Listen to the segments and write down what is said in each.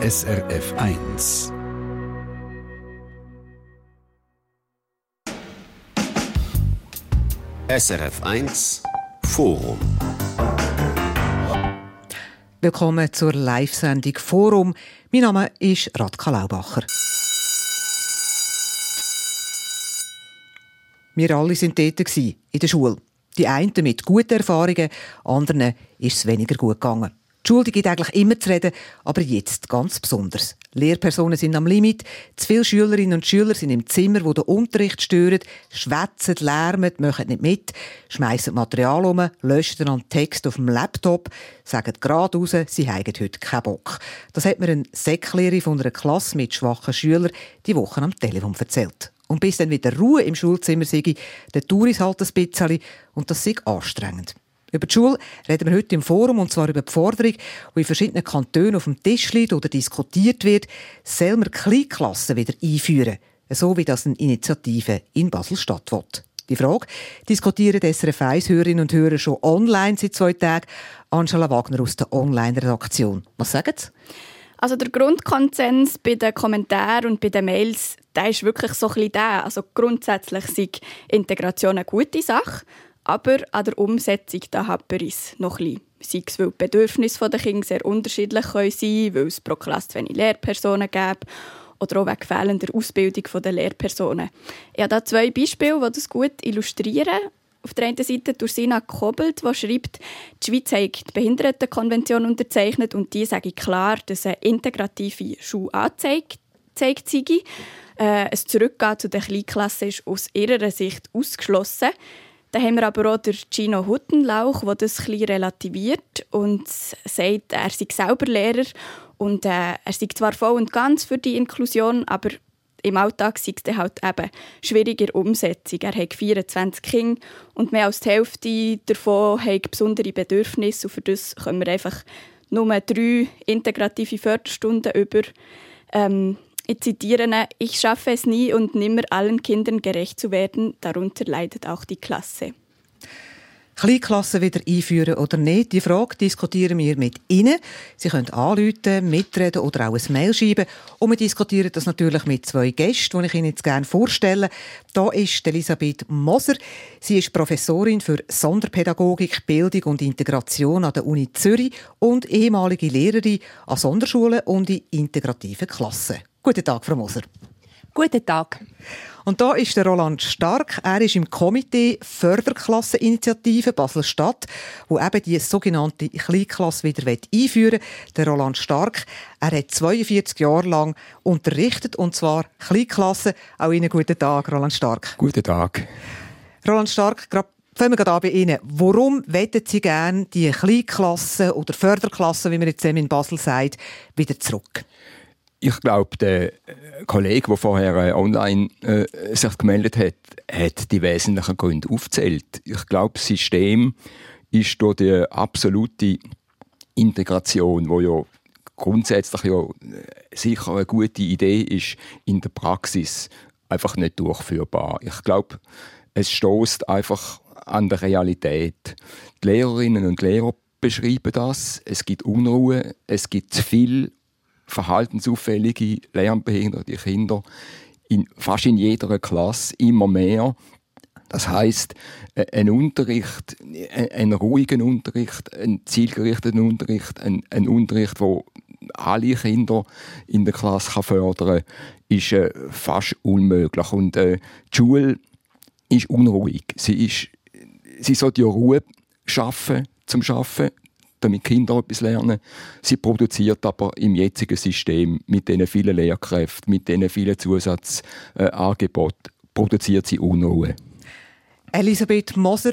SRF 1. SRF 1 Forum. Willkommen zur Live-Sendung Forum. Mein Name ist Radka Laubacher. Wir alle waren dort in der Schule. Die einen mit guten Erfahrungen, anderen ist es weniger gut gegangen. Die Schule gibt eigentlich immer zu reden, aber jetzt ganz besonders. Lehrpersonen sind am Limit, zu viele Schülerinnen und Schüler sind im Zimmer, wo der Unterricht stört, schwätzen, lärmen, machen nicht mit, schmeißen Material um, löschen dann Text auf dem Laptop, sagen gerade raus, sie haben heute keinen Bock. Das hat mir eine Säcklehrerin von einer Klasse mit schwachen Schülern die Woche am Telefon erzählt. Und bis dann wieder Ruhe im Schulzimmer sei, der Tour ist halt ein bisschen und das sei anstrengend. Über die Schule reden wir heute im Forum, und zwar über die Forderung, die in verschiedenen Kantonen auf dem Tisch liegt oder diskutiert wird, soll man Kleinklassen wieder einführen, so wie das eine Initiative in Basel stattfindet. Die Frage diskutieren SRF 1-Hörerinnen und Hörer schon online seit zwei Tagen. Angela Wagner aus der Online-Redaktion. Was sagen Sie? Also der Grundkonsens bei den Kommentaren und bei den Mails, der ist wirklich so ein bisschen der. Also grundsätzlich ist Integration eine gute Sache. Aber an der Umsetzung da hapert es noch ein Sei es, weil die Bedürfnisse der Kinder sehr unterschiedlich sein können, weil es pro Klasse zu wenig Lehrpersonen gibt oder auch wegen fehlender Ausbildung der Lehrpersonen. Ich habe hier zwei Beispiele, die das gut illustrieren. Auf der einen Seite durch Sina Kobelt, die schreibt, die Schweiz hat die Behindertenkonvention unterzeichnet und die sage klar, dass eine integrative Schule anzeigt sei. Äh, ein Zurückgehen zu den Kleinklassen ist aus ihrer Sicht ausgeschlossen. Dann haben wir aber auch den Gino Huttenlauch, der das ein relativiert und sagt, er sei selber Lehrer und äh, er sei zwar voll und ganz für die Inklusion, aber im Alltag sei es halt eben schwieriger Umsetzung. Er hat 24 Kinder und mehr als die Hälfte davon hat besondere Bedürfnisse und für das können wir einfach nur drei integrative Förderstunden über. Ähm, ich zitiere, ich schaffe es nie und nimmer allen Kindern gerecht zu werden, darunter leidet auch die Klasse. Kleinklassen wieder einführen oder nicht? Die Frage diskutieren wir mit Ihnen. Sie können anrufen, mitreden oder auch ein Mail schreiben. Und wir diskutieren das natürlich mit zwei Gästen, die ich Ihnen jetzt gerne vorstelle. Da ist Elisabeth Moser. Sie ist Professorin für Sonderpädagogik, Bildung und Integration an der Uni Zürich und ehemalige Lehrerin an Sonderschulen und in integrativen Klassen. Guten Tag, Frau Moser. Guten Tag. Und da ist der Roland Stark. Er ist im Komitee Förderklasseninitiative Basel-Stadt, wo eben die sogenannte Kleinklasse wieder einführen will. Der Roland Stark, er hat 42 Jahre lang unterrichtet, und zwar Kleinklasse. Auch Ihnen guten Tag, Roland Stark. Guten Tag. Roland Stark, gerade Fangen wir gerade an bei Ihnen. Warum wollen Sie gerne die Kleinklassen oder Förderklassen, wie man jetzt in Basel sagt, wieder zurück? Ich glaube, der Kollege, der vorher äh, online äh, sich gemeldet hat, hat die wesentlichen Gründe aufgezählt. Ich glaube, das System ist durch die absolute Integration, wo ja grundsätzlich ja äh, sicher eine gute Idee ist, in der Praxis einfach nicht durchführbar. Ich glaube, es stoßt einfach an der Realität. Die Lehrerinnen und Lehrer beschreiben das. Es gibt Unruhe, es gibt zu viel verhaltensauffällige, lernbehinderte Kinder in fast in jeder Klasse immer mehr. Das heißt, ein Unterricht, ein ruhigen Unterricht, ein zielgerichteten Unterricht, ein, ein Unterricht, wo alle Kinder in der Klasse kann fördern ist äh, fast unmöglich. Und äh, die Schule ist unruhig. Sie, ist, sie soll die Ruhe schaffen zum Schaffen damit Kinder etwas lernen. Sie produziert aber im jetzigen System mit den vielen Lehrkräften, mit den vielen Zusatzangeboten, produziert sie Unruhe. Elisabeth Moser,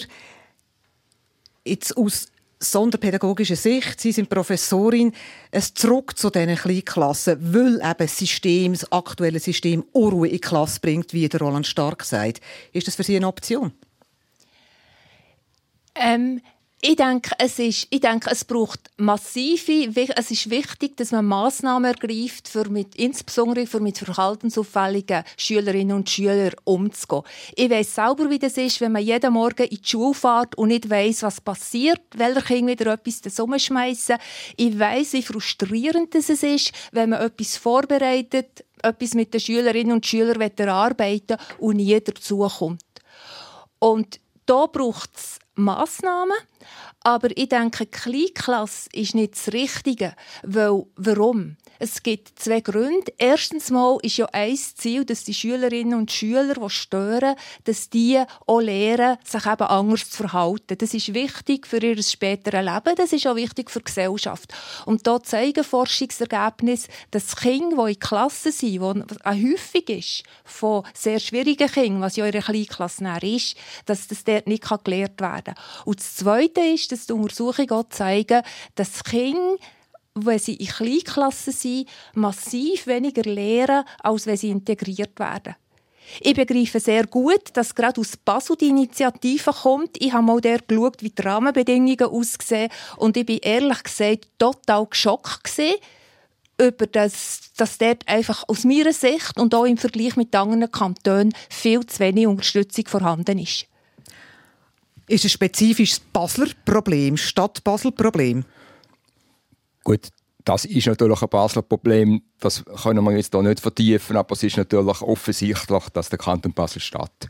jetzt aus sonderpädagogischer Sicht, Sie sind Professorin, es zurück zu diesen Kleinklassen, weil eben das System, das aktuelle System Unruhe in die Klasse bringt, wie der Roland Stark sagt. Ist das für Sie eine Option? Ähm, Ich denke, es ist, ich denke, es braucht massive, es ist wichtig, dass man Massnahmen ergreift, für mit, insbesondere für mit verhaltensauffälligen Schülerinnen und Schülern umzugehen. Ich weiß selber, wie das ist, wenn man jeden Morgen in die Schule fährt und nicht weiß, was passiert, welcher Kind wieder etwas zusammenschmeißen. Ich weiß, wie frustrierend das ist, wenn man etwas vorbereitet, etwas mit den Schülerinnen und Schülern erarbeiten und nie dazu kommt. Und da braucht es Massnahmen. Aber ich denke, Kleinklasse ist nicht das Richtige. Weil, warum? Es gibt zwei Gründe. Erstens mal ist ja ein Ziel, dass die Schülerinnen und Schüler, die stören, dass die auch lernen, sich eben anders zu verhalten. Das ist wichtig für ihr späteres Leben. Das ist auch wichtig für die Gesellschaft. Und da zeigen Forschungsergebnisse, dass Kinder, die in Klassen sind, eine häufig ist von sehr schwierigen Kindern, was ja in einer Kleinklasse ist, dass das dort nicht gelehrt werden kann. Und das Zweite ist, dass die Untersuchungen auch zeigen, dass Kinder wenn sie in Kleinklassen sind, massiv weniger lernen, als wenn sie integriert werden. Ich begreife sehr gut, dass gerade aus Basel die Initiative kommt. Ich habe mal der geschaut, wie die Rahmenbedingungen aussehen und ich bin ehrlich gesagt total geschockt über das, dass dort einfach aus meiner Sicht und auch im Vergleich mit anderen Kantonen viel zu wenig Unterstützung vorhanden ist ist ein spezifisches Basler Problem, Stadt-Basel Problem? Gut, das ist natürlich ein Basler Problem, das können wir jetzt hier nicht vertiefen, aber es ist natürlich offensichtlich, dass der Kanton Basel-Stadt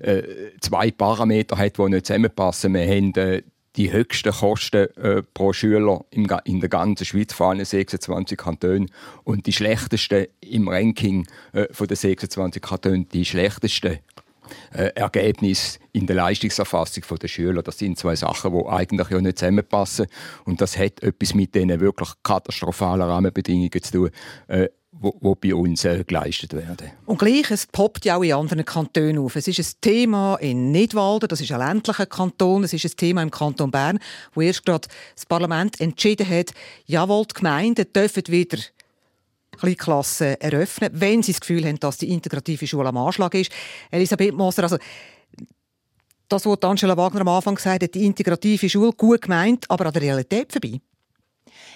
äh, zwei Parameter hat, die nicht zusammenpassen. Wir haben äh, die höchsten Kosten äh, pro Schüler im, in der ganzen Schweiz, vor allem 26 Kantonen, und die schlechtesten im Ranking äh, von den 26 Kantonen, die schlechtesten Ergebnis in der Leistungserfassung der Schüler. Das sind zwei Sachen, die eigentlich ja nicht zusammenpassen. Und das hat etwas mit diesen wirklich katastrophalen Rahmenbedingungen zu tun, äh, wo, bei uns äh, geleistet werden. Und gleich, es poppt ja auch in anderen Kantonen auf. Es ist ein Thema in Nidwalden, das ist ein ländlicher Kanton, es ist ein Thema im Kanton Bern, wo erst gerade das Parlament entschieden hat, jawohl, die Gemeinden dürfen wieder Kleinklassen eröffnen, wenn sie das Gefühl haben, dass die integrative Schule am Anschlag ist. Elisabeth Moser, also das, was Angela Wagner am Anfang gesagt hat, die integrative Schule, gut gemeint, aber an der Realität vorbei.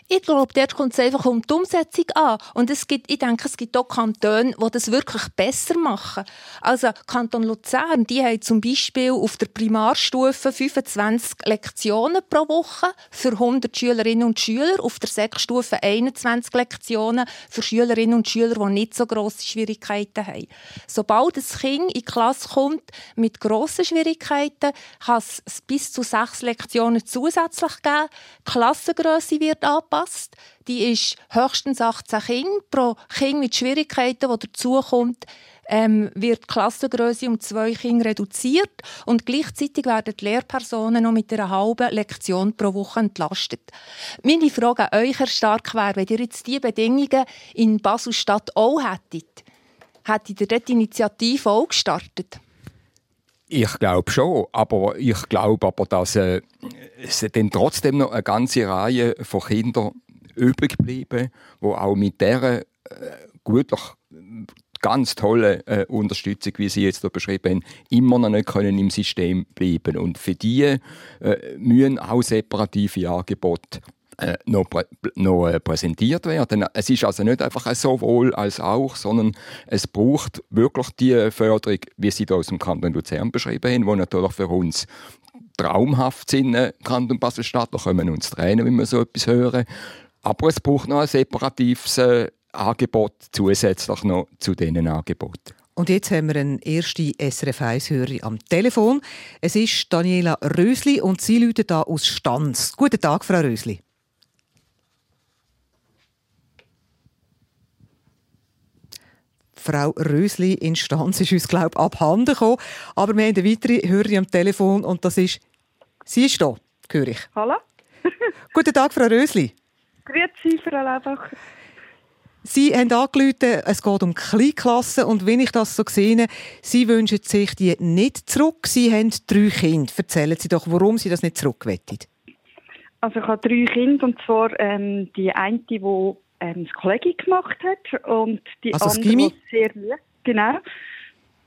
Ich glaube, dort kommt es einfach um die Umsetzung an. Und es gibt, ich denke, es gibt auch Kantone, die das wirklich besser machen. Also Kanton Luzern, die haben zum Beispiel auf der Primarstufe 25 Lektionen pro Woche für 100 Schülerinnen und Schüler, auf der Sechsstufe 21 Lektionen für Schülerinnen und Schüler, die nicht so grosse Schwierigkeiten haben. Sobald ein Kind in die Klasse kommt mit grossen Schwierigkeiten, kann es bis zu sechs Lektionen zusätzlich geben. Die Klassengröße wird angepasst. Die ist höchstens 18 Kinder. Pro Kind mit Schwierigkeiten, die dazukommt, ähm, wird die Klassengröße um zwei Kinder reduziert und gleichzeitig werden die Lehrpersonen noch mit einer halben Lektion pro Woche entlastet. Meine Frage an euch, Herr Stark, wäre, wenn ihr jetzt diese Bedingungen in Basel-Stadt auch hättet, hättet ihr dort die Initiative auch gestartet? Ich glaube schon, aber ich glaube aber, dass äh, es dann trotzdem noch eine ganze Reihe von Kindern übrig bleiben, die auch mit dieser äh, gutlich ganz tolle äh, Unterstützung, wie Sie jetzt hier beschrieben haben, immer noch nicht können im System bleiben. Und für die äh, müssen auch separative Angebote äh, noch, prä noch äh, präsentiert werden. Es ist also nicht einfach ein sowohl als auch, sondern es braucht wirklich die Förderung, wie Sie da aus dem Kanton Luzern beschrieben haben, die natürlich für uns traumhaft sind, äh, Kanton Basel-Stadt. Da können wir uns tränen, wenn wir so etwas hören. Aber es braucht noch ein separatives äh, Angebot zusätzlich noch zu diesen Angeboten. Und jetzt haben wir einen ersten SRF 1-Hörer am Telefon. Es ist Daniela Rösli und sie läutet da aus Stanz. Guten Tag, Frau Rösli. Frau Rösli Instanz ist uns, glaube ich, abhanden gekommen. Aber wir haben eine weitere Hörerin am Telefon und das ist... Sie ist da, höre ich. Hallo. Guten Tag, Frau Rösli. Grüezi, Frau Lebacher. Sie haben angerufen, es geht um Kleinklassen und wenn ich das so sehe, Sie wünschen sich die nicht zurück. Sie haben drei Kinder. Erzählen Sie doch, warum Sie das nicht zurückwetten. Also ich habe drei Kinder und zwar ähm, die eine, die ähm, das Kollegium gemacht hat und die also andere, die sehr lieb, genau.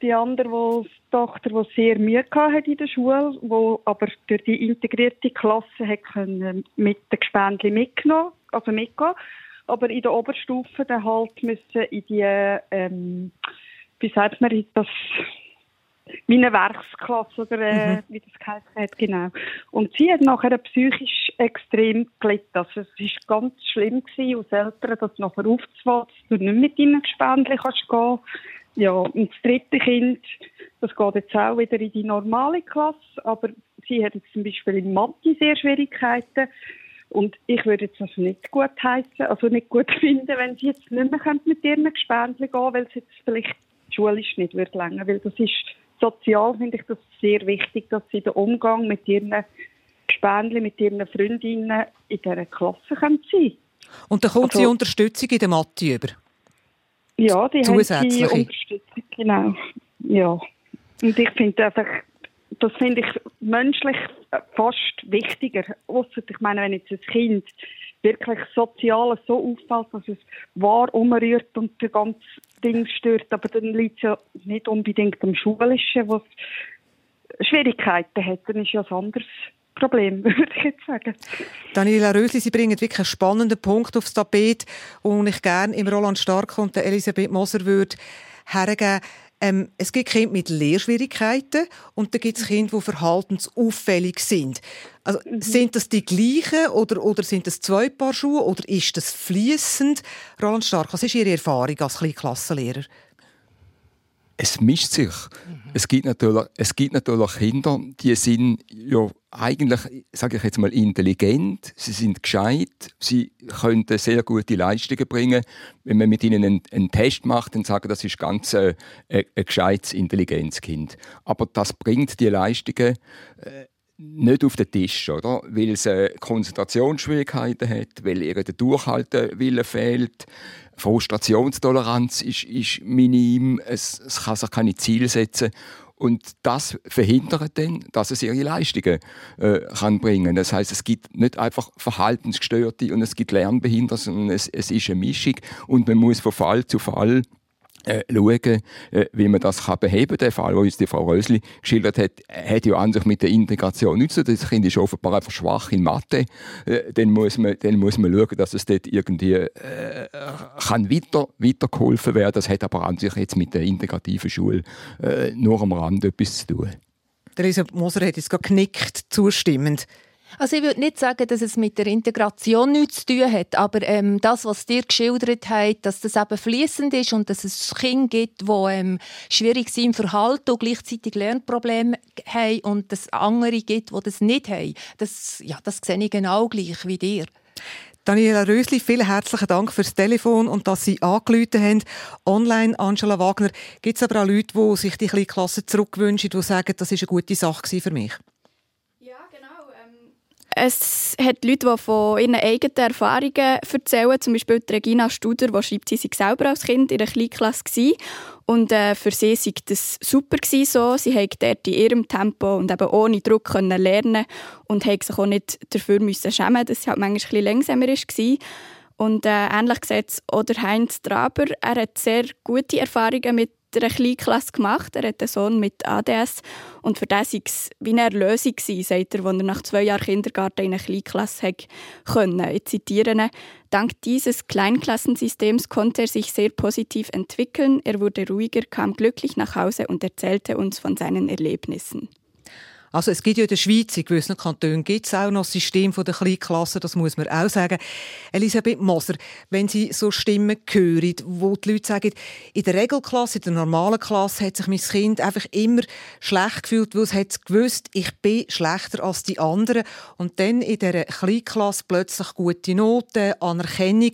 Die andere, wo die Tochter, die sehr Mühe hatte in der Schule, wo aber durch die integrierte Klasse hat können mit den Gespendli mitgenommen, also mitgehen, aber in der Oberstufe dann halt müssen in die, ähm, wie sagt man das, wie eine Werksklasse oder äh, mhm. wie das geheißen hat, genau. Und sie hat nachher psychisch extrem gelitten. Also es war ganz schlimm gewesen, als Eltern das nachher aufzufahren, dass du nicht mit deinen Gespendli kannst gehen. Ja, und das dritte Kind, das geht jetzt auch wieder in die normale Klasse, aber sie hat jetzt zum Beispiel in Mathe sehr Schwierigkeiten. Und ich würde jetzt das nicht gut heißen, also nicht gut finden, wenn sie jetzt nicht mehr mit ihren Gespendli gehen weil es jetzt vielleicht schulisch nicht wird länger, weil das ist sozial finde ich das sehr wichtig, dass sie den Umgang mit ihren Gespendli, mit ihren Freundinnen in dieser Klasse können sein Und dann kommt also, sie Unterstützung in der Mathe über? Ja, die haben sie Unterstützung, genau. Ja. Und ich finde einfach, das finde ich menschlich fast wichtiger. Ausser, ich meine, wenn jetzt ein Kind wirklich Soziales so auffällt, dass es wahr umrührt und das ganze Ding stört, aber dann liegt es ja nicht unbedingt am Schulischen, was Schwierigkeiten hat, dann ist ja ein anderes Problem, würde ich jetzt sagen. Daniela Rösli, Sie bringen wirklich einen spannenden Punkt aufs Tapet, und ich gerne im Roland Stark und der Elisabeth Moser würde hergeben. Ähm, es gibt Kinder mit Lehrschwierigkeiten und dann gibt es Kinder, die verhaltensauffällig sind. Also, mhm. Sind das die gleichen oder, oder sind das zwei Paar Schuhe oder ist das fließend? Roland Stark, was ist Ihre Erfahrung als Kleinklassenlehrer? Es mischt sich. Mhm. Es, gibt natürlich, es gibt natürlich Kinder, die sind ja eigentlich, sage ich jetzt mal, intelligent, sie sind gescheit, sie können sehr gute Leistungen bringen. Wenn man mit ihnen einen, einen Test macht, dann sagen, das ist ganz äh, ein, ein gescheites Intelligenzkind. Aber das bringt die Leistungen äh, nicht auf den Tisch, oder? Weil es äh, Konzentrationsschwierigkeiten hat, weil ihr der Durchhaltewille fehlt, Frustrationstoleranz ist, ist minim, es, es kann sich keine Ziele setzen und das verhindert dann, dass es ihre Leistungen äh, kann bringen. Das heißt, es gibt nicht einfach Verhaltensgestörte und es gibt Lernbehinderte, sondern es, es ist eine Mischung und man muss von Fall zu Fall äh, schauen, äh, wie man das kann beheben kann. Der Fall, den uns die Frau Rösli geschildert hat, hat ja an sich mit der Integration nichts zu tun. Das Kind ist offenbar einfach schwach in Mathe. Äh, dann, muss man, dann muss man schauen, dass es dort irgendwie äh, kann weiter, weitergeholfen werden Das hat aber an sich jetzt mit der integrativen Schule äh, nur am Rand etwas zu tun. Der Lisa Moser hat jetzt genickt, zustimmend. Also ich würde nicht sagen, dass es mit der Integration nichts zu tun hat, aber ähm, das, was dir geschildert hat, dass das eben fließend ist und dass es Kinder gibt, die ähm, schwierig sind im Verhalten und gleichzeitig Lernprobleme haben und es andere gibt, die das nicht haben, das, ja, das sehe ich genau gleich wie dir. Daniela Rösli, vielen herzlichen Dank fürs Telefon und dass Sie angerufen haben. Online, Angela Wagner, gibt es aber auch Leute, die sich die Klasse zurückwünschen, die sagen, das ist eine gute Sache für mich? Es hat Leute, die von ihren eigenen Erfahrungen erzählen. Zum Beispiel Regina Studer, die schreibt, sie sei selber als Kind in einer Kleinklasse. Und äh, für sie war das super so. Sie konnte dort in ihrem Tempo und eben ohne Druck können lernen und musste sich auch nicht dafür müssen schämen, dass sie halt manchmal ein bisschen langsamer war. Und äh, ähnlich sieht es Heinz Traber. Er hat sehr gute Erfahrungen mit einer Kleinklasse gemacht. Er hat einen Sohn mit ADS und für das war es wie eine Erlösung, sagt er, als er nach zwei Jahren Kindergarten in eine Kleinklasse konnte. Ich zitiere ihn. Dank dieses Kleinklassensystems konnte er sich sehr positiv entwickeln. Er wurde ruhiger, kam glücklich nach Hause und erzählte uns von seinen Erlebnissen. Also es gibt ja in der Schweiz, in gewissen Kantonen gibt es auch noch das System der Kleinklassen, das muss man auch sagen. Elisabeth Moser, wenn Sie so Stimmen hören, wo die Leute sagen, in der Regelklasse, in der normalen Klasse hat sich mein Kind einfach immer schlecht gefühlt, weil es hat gewusst, ich bin schlechter als die anderen. Und dann in der Kleinklasse plötzlich gute Noten, Anerkennung,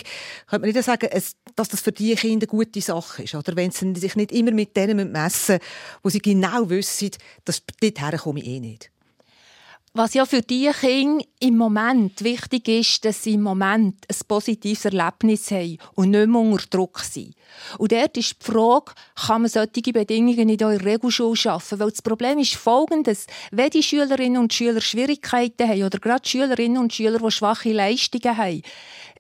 könnte man nicht sagen, dass das für die Kinder eine gute Sache ist, oder? Wenn sie sich nicht immer mit denen messen, wo sie genau wissen, dass dorthin komme ich eh nicht. Was ja für die Kinder im Moment wichtig ist, dass sie im Moment ein positives Erlebnis haben und nicht mehr unter Druck sind. Und dort ist die Frage, kann man solche Bedingungen in der Regelschule schaffen? Weil das Problem ist folgendes, wenn die Schülerinnen und Schüler Schwierigkeiten haben oder gerade Schülerinnen und Schüler, die schwache Leistungen haben,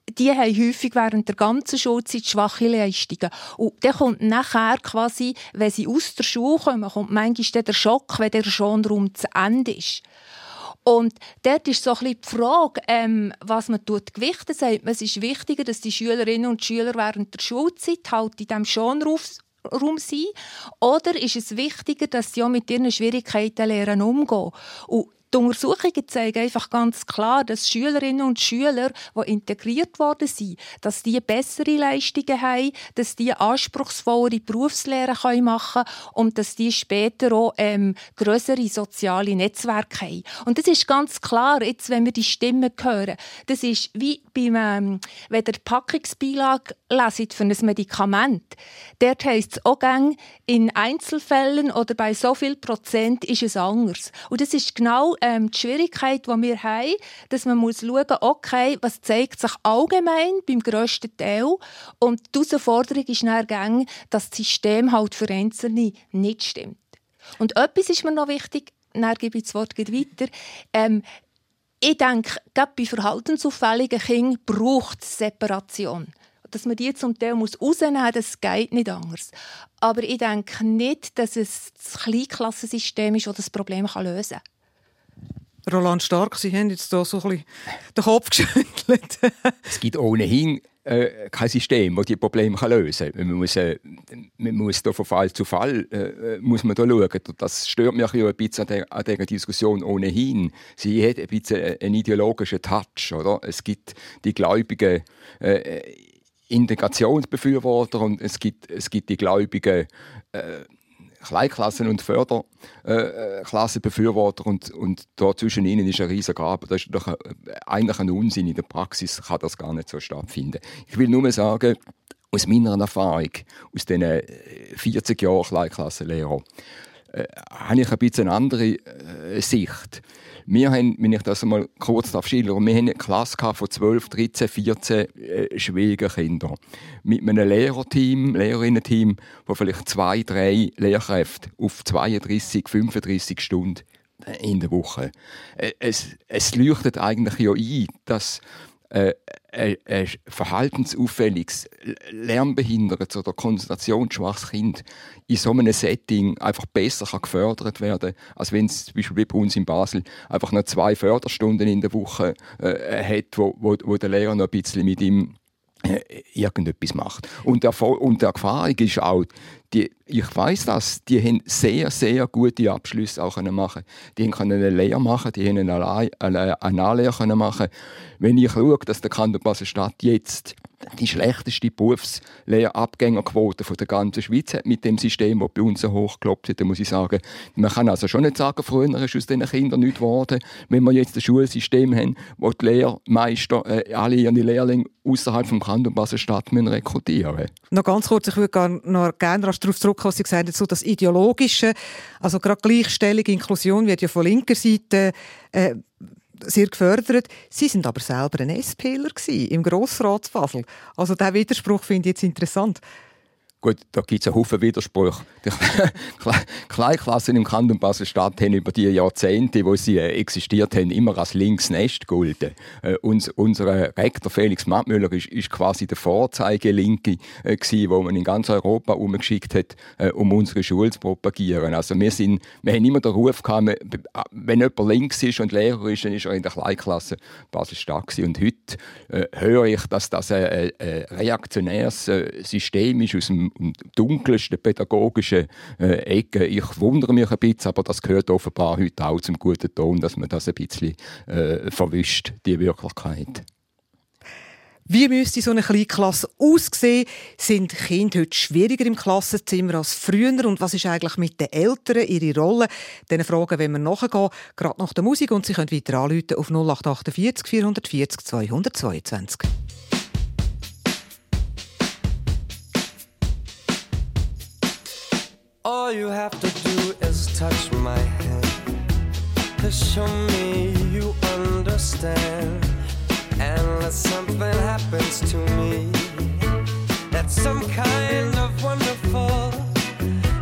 die haben häufig während der ganzen Schulzeit schwache Leistungen. Und dann kommt nachher quasi, wenn sie aus der Schule kommen, kommt manchmal der Schock, wenn der Schonraum zu Ende ist. Und dort ist so ein bisschen die Frage, ähm, was man tut, gewichten sagt. Es ist wichtiger, dass die Schülerinnen und Schüler während der Schulzeit halt in diesem Schonraum sind. Oder ist es wichtiger, dass sie auch mit ihren Schwierigkeiten lernen umgehen? Und die Untersuchungen zeigen einfach ganz klar, dass Schülerinnen und Schüler, die integriert worden sind, dass die bessere Leistungen haben, dass die anspruchsvollere Berufslehre machen können und dass die später auch ähm, größere soziale Netzwerke haben. Und das ist ganz klar, jetzt, wenn wir die Stimmen hören. Das ist wie beim, ähm, wenn die Packungsbeilage für ein Medikament. Dort heisst es auch gang, in Einzelfällen oder bei so viel Prozent ist es anders. Und das ist genau ähm, die Schwierigkeit, die wir haben, dass man muss schauen muss, okay, was zeigt sich allgemein beim grössten Teil und die Herausforderung ist dann dass das System halt für Einzelne nicht stimmt. Und etwas ist mir noch wichtig, dann gebe ich das Wort weiter. Ähm, ich denke, gerade bei verhaltensauffälligen Kindern braucht es Separation dass man die zum Teil rausnehmen muss, das geht nicht anders. Aber ich denke nicht, dass es das Kleinklassensystem ist, das das Problem lösen kann. Roland Stark, Sie haben jetzt hier so ein bisschen den Kopf geschüttelt. es gibt ohnehin äh, kein System, das die Probleme lösen kann. Man muss, äh, man muss da von Fall zu Fall äh, muss man da schauen. Das stört mich ein bisschen an, dieser Diskussion ohnehin. Sie hat ein bisschen einen ideologischen Touch. Oder? Es gibt die gläubigen äh, Integrationsbefürworter und es gibt, es gibt die gläubigen äh, Kleinklassen- und Förderklassenbefürworter und, und da zwischen ihnen ist ein riesiger Graben. Das ist doch ein, eigentlich ein Unsinn. In der Praxis kann das gar nicht so stattfinden. Ich will nur sagen, aus meiner Erfahrung, aus diesen 40 Jahren Kleinklassenlehrer, äh, habe ich ein bisschen eine andere äh, Sicht. Wir haben, wenn ich das einmal kurz schildern wir haben eine Klasse von 12, 13, 14 äh, Schwiegerkindern. Mit einem Lehrerteam, Lehrerinnen-Team, wo vielleicht zwei, drei Lehrkräfte auf 32, 35 Stunden in der Woche. Äh, es, es leuchtet eigentlich ja ein, dass äh, ein, ein verhaltensauffälliges, lernbehindertes oder konzentrationsschwaches Kind in so einem Setting einfach besser kann gefördert werden als wenn es zum Beispiel wie bei uns in Basel einfach noch zwei Förderstunden in der Woche äh, hat, wo, wo, wo der Lehrer noch ein bisschen mit ihm äh, irgendetwas macht. Und der, und der Erfahrung ist auch, die, ich weiß das, die haben sehr, sehr gute Abschlüsse auch machen. Die können eine Lehre machen, die haben eine, eine, eine Anlehre machen. Wenn ich schaue, dass der Kanton Basel-Stadt jetzt die schlechteste Berufslehrabgängerquote der ganzen Schweiz hat mit dem System, das bei uns so hochgeklopft hat, dann muss ich sagen, man kann also schon nicht sagen, früher ist aus diesen Kindern nichts geworden, wenn wir jetzt ein Schulsystem haben, wo die Lehrmeister äh, alle ihre Lehrlinge außerhalb des Kanton Basel-Stadt rekrutieren müssen. Noch ganz kurz, ich würde noch gerne darauf zurückkommen, was Sie gesagt haben, so das Ideologische, also gerade Gleichstellung, Inklusion wird ja von linker Seite äh, sehr gefördert. Sie sind aber selber ein SPler im Grossrat Basel. Also der Widerspruch finde ich jetzt interessant. Gut, da gibt es einen Haufen Widersprüche. Die Kleinklassen im Kanton Basel-Stadt haben über die Jahrzehnte, wo sie äh, existiert haben, immer als Linksnest gegolten. Äh, uns, unser Rektor Felix Mattmüller ist, ist quasi der Vorzeigelinke, äh, wo man in ganz Europa umgeschickt hat, äh, um unsere Schule zu propagieren. Also wir, sind, wir haben immer den Ruf gehabt, wenn jemand links ist und Lehrer ist, dann ist er in der Kleinklasse Basel-Stadt Und heute äh, höre ich, dass das ein, ein reaktionäres äh, System ist aus dem dunkelsten pädagogischen äh, Ecke. Ich wundere mich ein bisschen, aber das gehört offenbar heute auch zum guten Ton, dass man das ein bisschen äh, verwischt, die Wirklichkeit. Wie müsste so eine Kleinklasse aussehen? Sind Kinder heute schwieriger im Klassenzimmer als früher? Und was ist eigentlich mit den Eltern, ihre Rolle? Diesen Fragen wenn wir nachgehen, gerade nach der Musik. Und Sie können weiter anrufen auf 0848 440 222. All you have to do is touch my hand to show me you understand. Unless something happens to me, that's some kind of wonderful.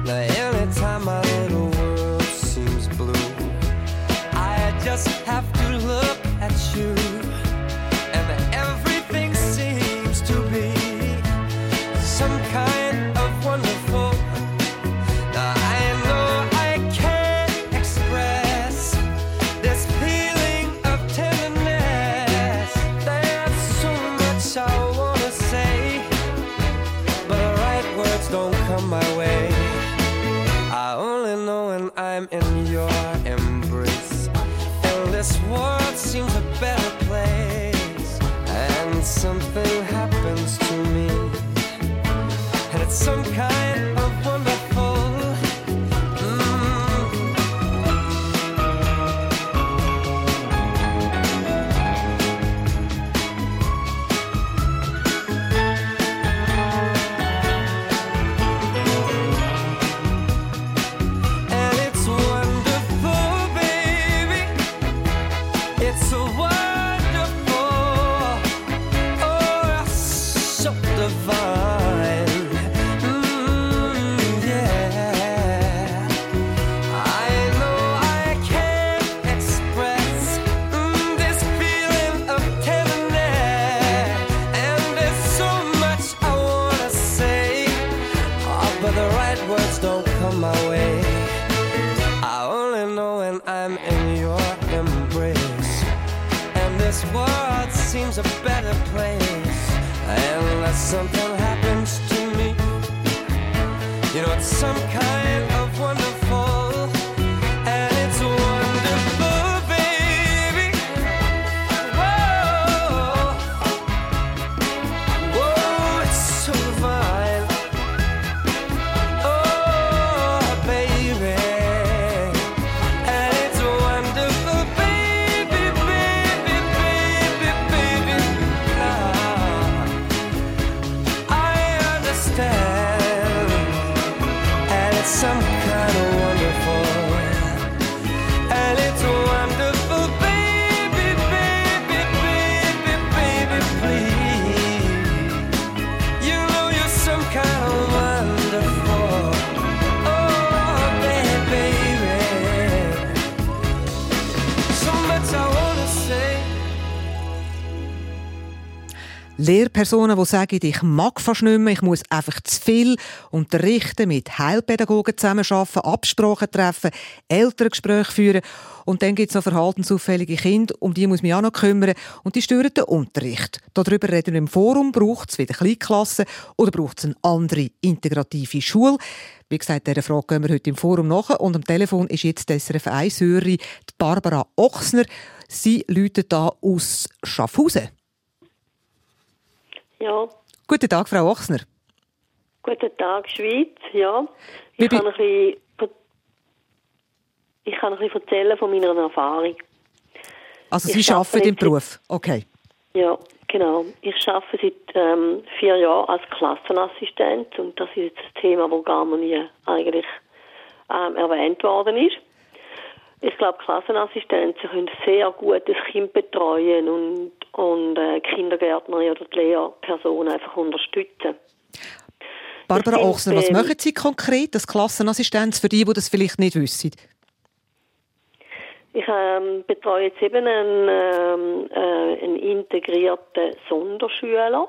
Now, anytime my Lehrpersonen, die sagen, ich mag fast nicht mehr, ich muss einfach zu viel unterrichten, mit Heilpädagogen zusammenarbeiten, Absprachen treffen, Elterngespräche führen. Und dann gibt es noch verhaltensauffällige Kinder, um die muss ich mich auch noch kümmern. Und die stören den Unterricht. Darüber reden wir im Forum. Braucht es wieder Kleinklassen oder braucht es eine andere integrative Schule? Wie gesagt, dieser Frage gehen wir heute im Forum nach. Und am Telefon ist jetzt SRF 1 Hörerin Barbara Ochsner. Sie läutet da aus Schaffhausen. Ja, Guten Tag, Frau Ochsner. guten Tag, Schweiz. Ja, ich kann ein bisschen, ich kann ein bisschen erzählen von meiner Erfahrung. Also Ich Sie arbeite arbeiten im Beruf. Okay. Ja, genau. Ich arbeite seit ähm, vier Jahren als Klassenassistent und das ist jetzt ein Thema, das gar noch nie eigentlich ähm, erwähnt worden ist. Ich glaube, Klassenassistenten können sehr gut das Kind betreuen und, und äh, Kindergärtner oder die Lehrperson einfach unterstützen. Barbara Ochsner, was ähm, machen Sie konkret als Klassenassistenz für die, die das vielleicht nicht wissen? Ich ähm, betreue jetzt eben einen, ähm, äh, einen integrierten Sonderschüler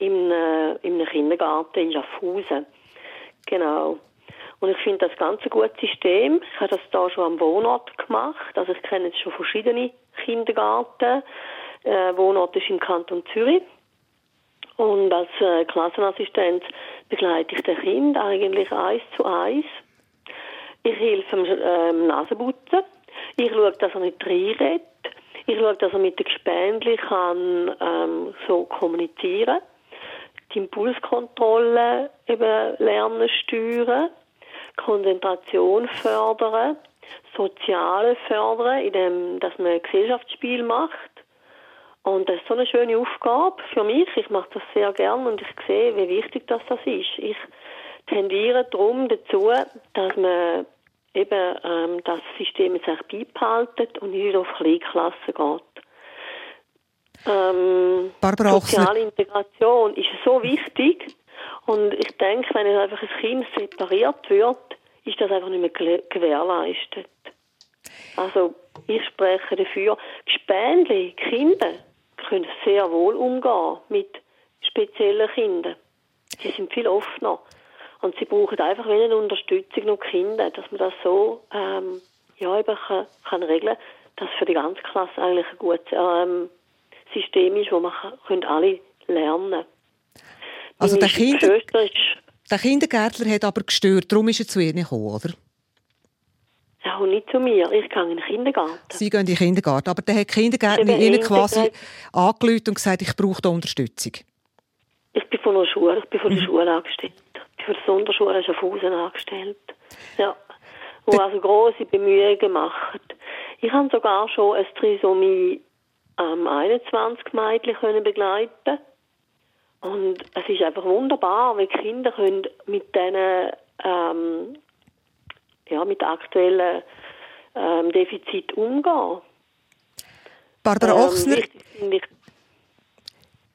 im, äh, in einem Kindergarten in Schaffhausen. Genau. Und ich finde das ganz ein gutes System. Ich habe das da schon am Wohnort gemacht. Also ich kenne jetzt schon verschiedene Kindergarten. Äh, Wohnort ist im Kanton Zürich. Und als äh, Klassenassistent begleite ich das Kind eigentlich eins zu eins. Ich helfe ihm ähm, Nasenputzen. Ich schaue, dass er nicht reinredet. Ich schaue, dass er mit den Gespendli kann ähm, so kommunizieren. Die Impulskontrolle eben lernen steuern. Konzentration fördern. Soziale fördern, indem dass man ein Gesellschaftsspiel macht. Und das ist so eine schöne Aufgabe für mich. Ich mache das sehr gern und ich sehe, wie wichtig das, das ist. Ich tendiere darum dazu, dass man eben ähm, das System jetzt eigentlich beibehaltet und nicht auf Kleinklassen geht. Ähm, Barbara Ochsner. soziale Integration ist so wichtig und ich denke, wenn einfach ein Kind separiert wird, ist das einfach nicht mehr gewährleistet. Also ich spreche dafür, Gespendli, Kinder können sehr wohl umgehen mit speziellen Kindern. Die sind viel offener. Und sie brauchen einfach eine Unterstützung noch Kinder, dass man das so ähm, ja, eben kann, kann regeln dass für die ganze Klasse eigentlich ein gutes ähm, System ist, wo man können alle lernen Also der, Kinder, der Kindergärtler hat aber gestört, darum ist er zu ihr gekommen, oder? Ja, nicht zu mir. Ich gehe in den Kindergarten. Sie gehen in den Kindergarten. Aber dann hat die Kindergärtnerin Ihnen quasi angerufen und gesagt, ich brauche da Unterstützung. Ich bin von der Schule, ich bin von Mhm. der Schule angestellt. Ich bin von der Sonderschule Schaffhausen angestellt. Ja. Wo also grosse Bemühungen machen. Ich habe sogar schon eine Trisomie am 21 Mädchen können begleiten und es ist einfach wunderbar, wie die Kinder können mit diesen ähm, ja, mit aktuellen ähm, Defizit umgehen. Barbara Ähm, Ochsner,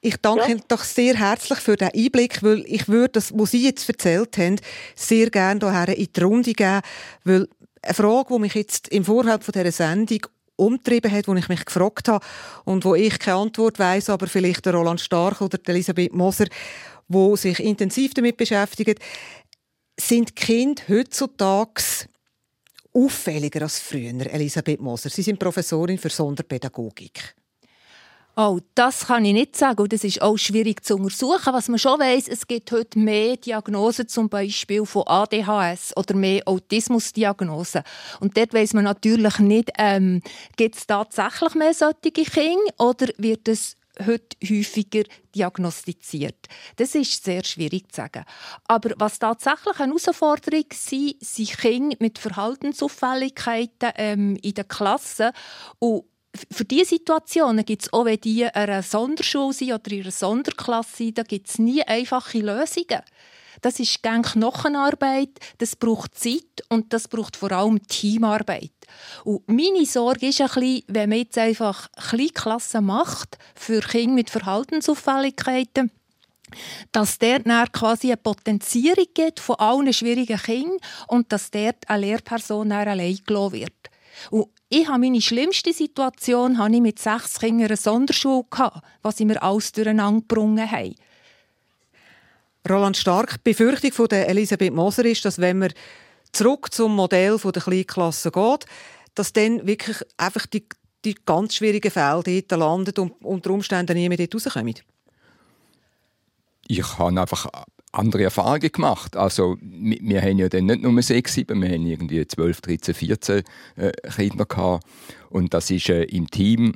ich danke Ja. Ihnen doch sehr herzlich für den Einblick, weil ich würde das, was Sie jetzt erzählt haben, sehr gerne hierher in die Runde geben, weil eine Frage, die mich jetzt im Vorfeld von dieser Sendung umtrieben hat, wo ich mich gefragt habe und wo ich keine Antwort weiß, aber vielleicht der Roland Stark oder Elisabeth Moser, wo sich intensiv damit beschäftigen, sind Kinder heutzutage auffälliger als früher, Elisabeth Moser. Sie sind Professorin für Sonderpädagogik. Oh, das kann ich nicht sagen. Und das ist auch schwierig zu untersuchen. Was man schon weiß, es gibt heute mehr Diagnosen, zum Beispiel von ADHS oder mehr Autismusdiagnosen. Und dort weiß man natürlich nicht, ähm, gibt es tatsächlich mehr solche Kinder oder wird es heute häufiger diagnostiziert. Das ist sehr schwierig zu sagen. Aber was tatsächlich eine Herausforderung sind, sind Kinder mit Verhaltensauffälligkeiten ähm, in der Klasse. Und für diese Situationen gibt es auch, wenn die in einer Sonderschule sind oder in einer Sonderklasse sind, da gibt es nie einfache Lösungen. Das ist gang Knochenarbeit, das braucht Zeit und das braucht vor allem Teamarbeit. Und meine Sorge ist ein bisschen, wenn man jetzt einfach Kleinklassen macht für Kinder mit Verhaltensauffälligkeiten, dass der dann quasi eine Potenzierung gibt von allen schwierigen Kindern und dass dort eine Lehrperson allein gelassen wird. Und ich habe meine schlimmste Situation habe ich mit sechs Kindern in einer Sonderschule gehabt, was sie mir alles durcheinander gebrungen haben. Roland Stark, die Befürchtung von der Elisabeth Moser ist, dass wenn man zurück zum Modell der Kleinklasse geht, dass dann wirklich einfach die, die ganz schwierigen Fälle dort landen und unter Umständen nie mehr dort rauskommen. ich habe einfach andere Erfahrungen gemacht. Also, wir, wir haben ja dann nicht nur sechs, sieben, wir haben irgendwie 12, 13, 14 äh, Kinder gehabt. Und das ist äh, im Team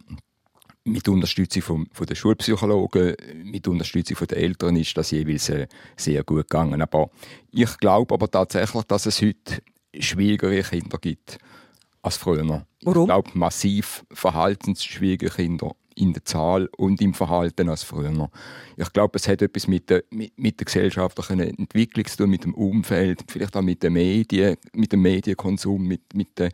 mit Unterstützung vom, von der Schulpsychologen, mit Unterstützung von den Eltern ist das jeweils äh, sehr gut gegangen. Aber ich glaube aber tatsächlich, dass es heute schwierigere Kinder gibt als früher. Warum? Ich glaube, massiv verhaltensschwierige Kinder in der Zahl und im Verhalten als früher. Ich glaube, es hat etwas mit der, mit, mit der gesellschaftlichen Entwicklung zu tun, mit dem Umfeld, vielleicht auch mit den Medien, mit dem Medienkonsum, mit, mit, der,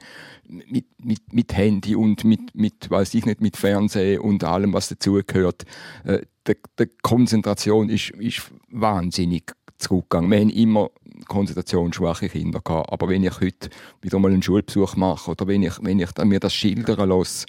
mit, mit, mit Handy und mit, mit, weiß ich nicht, mit Fernsehen und allem, was dazugehört. Äh, die, Konzentration ist, ist wahnsinnig zurückgegangen. Wir haben immer konzentrationsschwache Kinder gehabt. Aber wenn ich heute wieder mal einen Schulbesuch mache oder wenn ich, wenn ich mir das schildern lasse,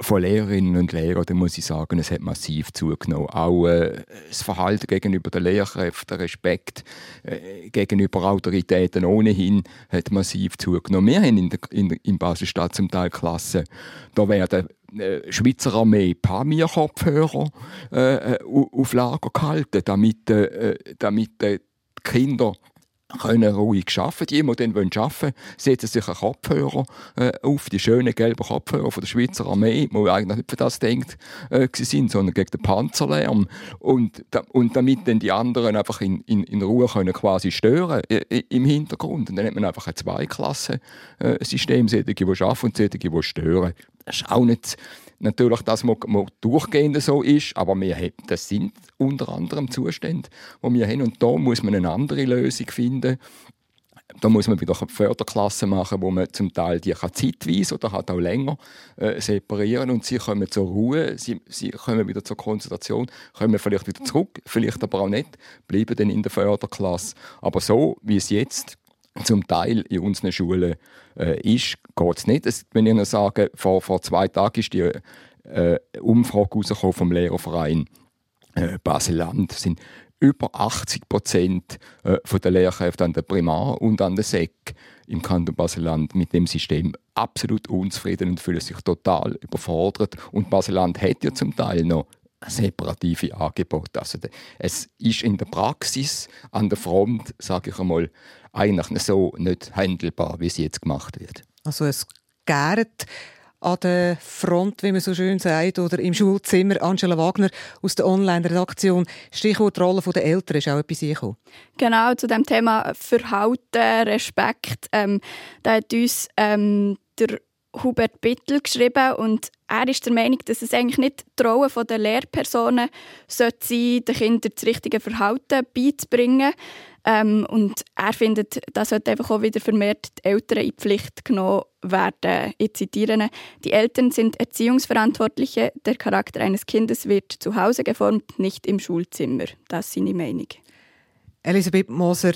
von Lehrerinnen und Lehrern, dann muss ich sagen, es hat massiv zugenommen. Auch äh, das Verhalten gegenüber den Lehrkräften, Respekt äh, gegenüber Autoritäten ohnehin hat massiv zugenommen. Wir haben in der, in, in Basel-Stadt zum Teil Klassen, da werden äh, Schweizer Armee Pamir-Kopfhörer äh, äh, au- auf Lager gehalten, damit, äh, damit äh, die Kinder können ruhig arbeiten. Die, die dann arbeiten wollen, setzen sich einen Kopfhörer äh, auf, die schönen gelben Kopfhörer von der Schweizer Armee, die eigentlich nicht für das denkt, äh, sind, sondern gegen den Panzerlärm. Und, und damit dann die anderen einfach in, in, in Ruhe können quasi stören äh, äh, im Hintergrund. Und dann hat man einfach ein Zweiklassen-System, solche, die arbeiten und solche, die stören. Das ist auch nicht natürlich das, was durchgehend so ist, aber wir haben, das sind unter anderem Zustände, die wir haben. Und da muss man eine andere Lösung finden. Da muss man wieder Förderklassen machen, wo man zum Teil die kann zeitweise oder halt auch länger äh, separieren und sie kommen zur Ruhe, sie, sie kommen wieder zur Konzentration, kommen vielleicht wieder zurück, vielleicht aber auch nicht, bleiben dann in der Förderklasse. Aber so, wie es jetzt zum Teil in unseren Schulen äh, ist, geht es nicht. Wenn ich Ihnen sage, vor, vor zwei Tagen ist die äh, Umfrage vom Lehrerverein äh, Basel-Land. Sind über 80 Prozent äh, der Lehrkräfte an der Primar- und an der SEC im Kanton Basel-Land mit dem System absolut unzufrieden und fühlen sich total überfordert. Und Basel-Land hat ja zum Teil noch separative Angebote. Also es ist in der Praxis an der Front, sage ich einmal, eigentlich so nicht handelbar, wie es jetzt gemacht wird. Also es gärt an der Front, wie man so schön sagt, oder im Schulzimmer. Angela Wagner aus der Online-Redaktion. Stichwort Rolle der Eltern ist auch etwas eingekommen. Genau, zu dem Thema Verhalten, Respekt. Ähm, da hat uns ähm, der Hubert Bittel geschrieben und er ist der Meinung, dass es eigentlich nicht die Rolle der Lehrpersonen sollte sein, den Kindern das richtige Verhalten beizubringen. Ähm, und er findet, da sollte einfach auch wieder vermehrt die Eltern in die Pflicht genommen werden. Ich zitiere ihn, Die Eltern sind Erziehungsverantwortliche. Der Charakter eines Kindes wird zu Hause geformt, nicht im Schulzimmer. Das ist seine Meinung. Elisabeth Moser,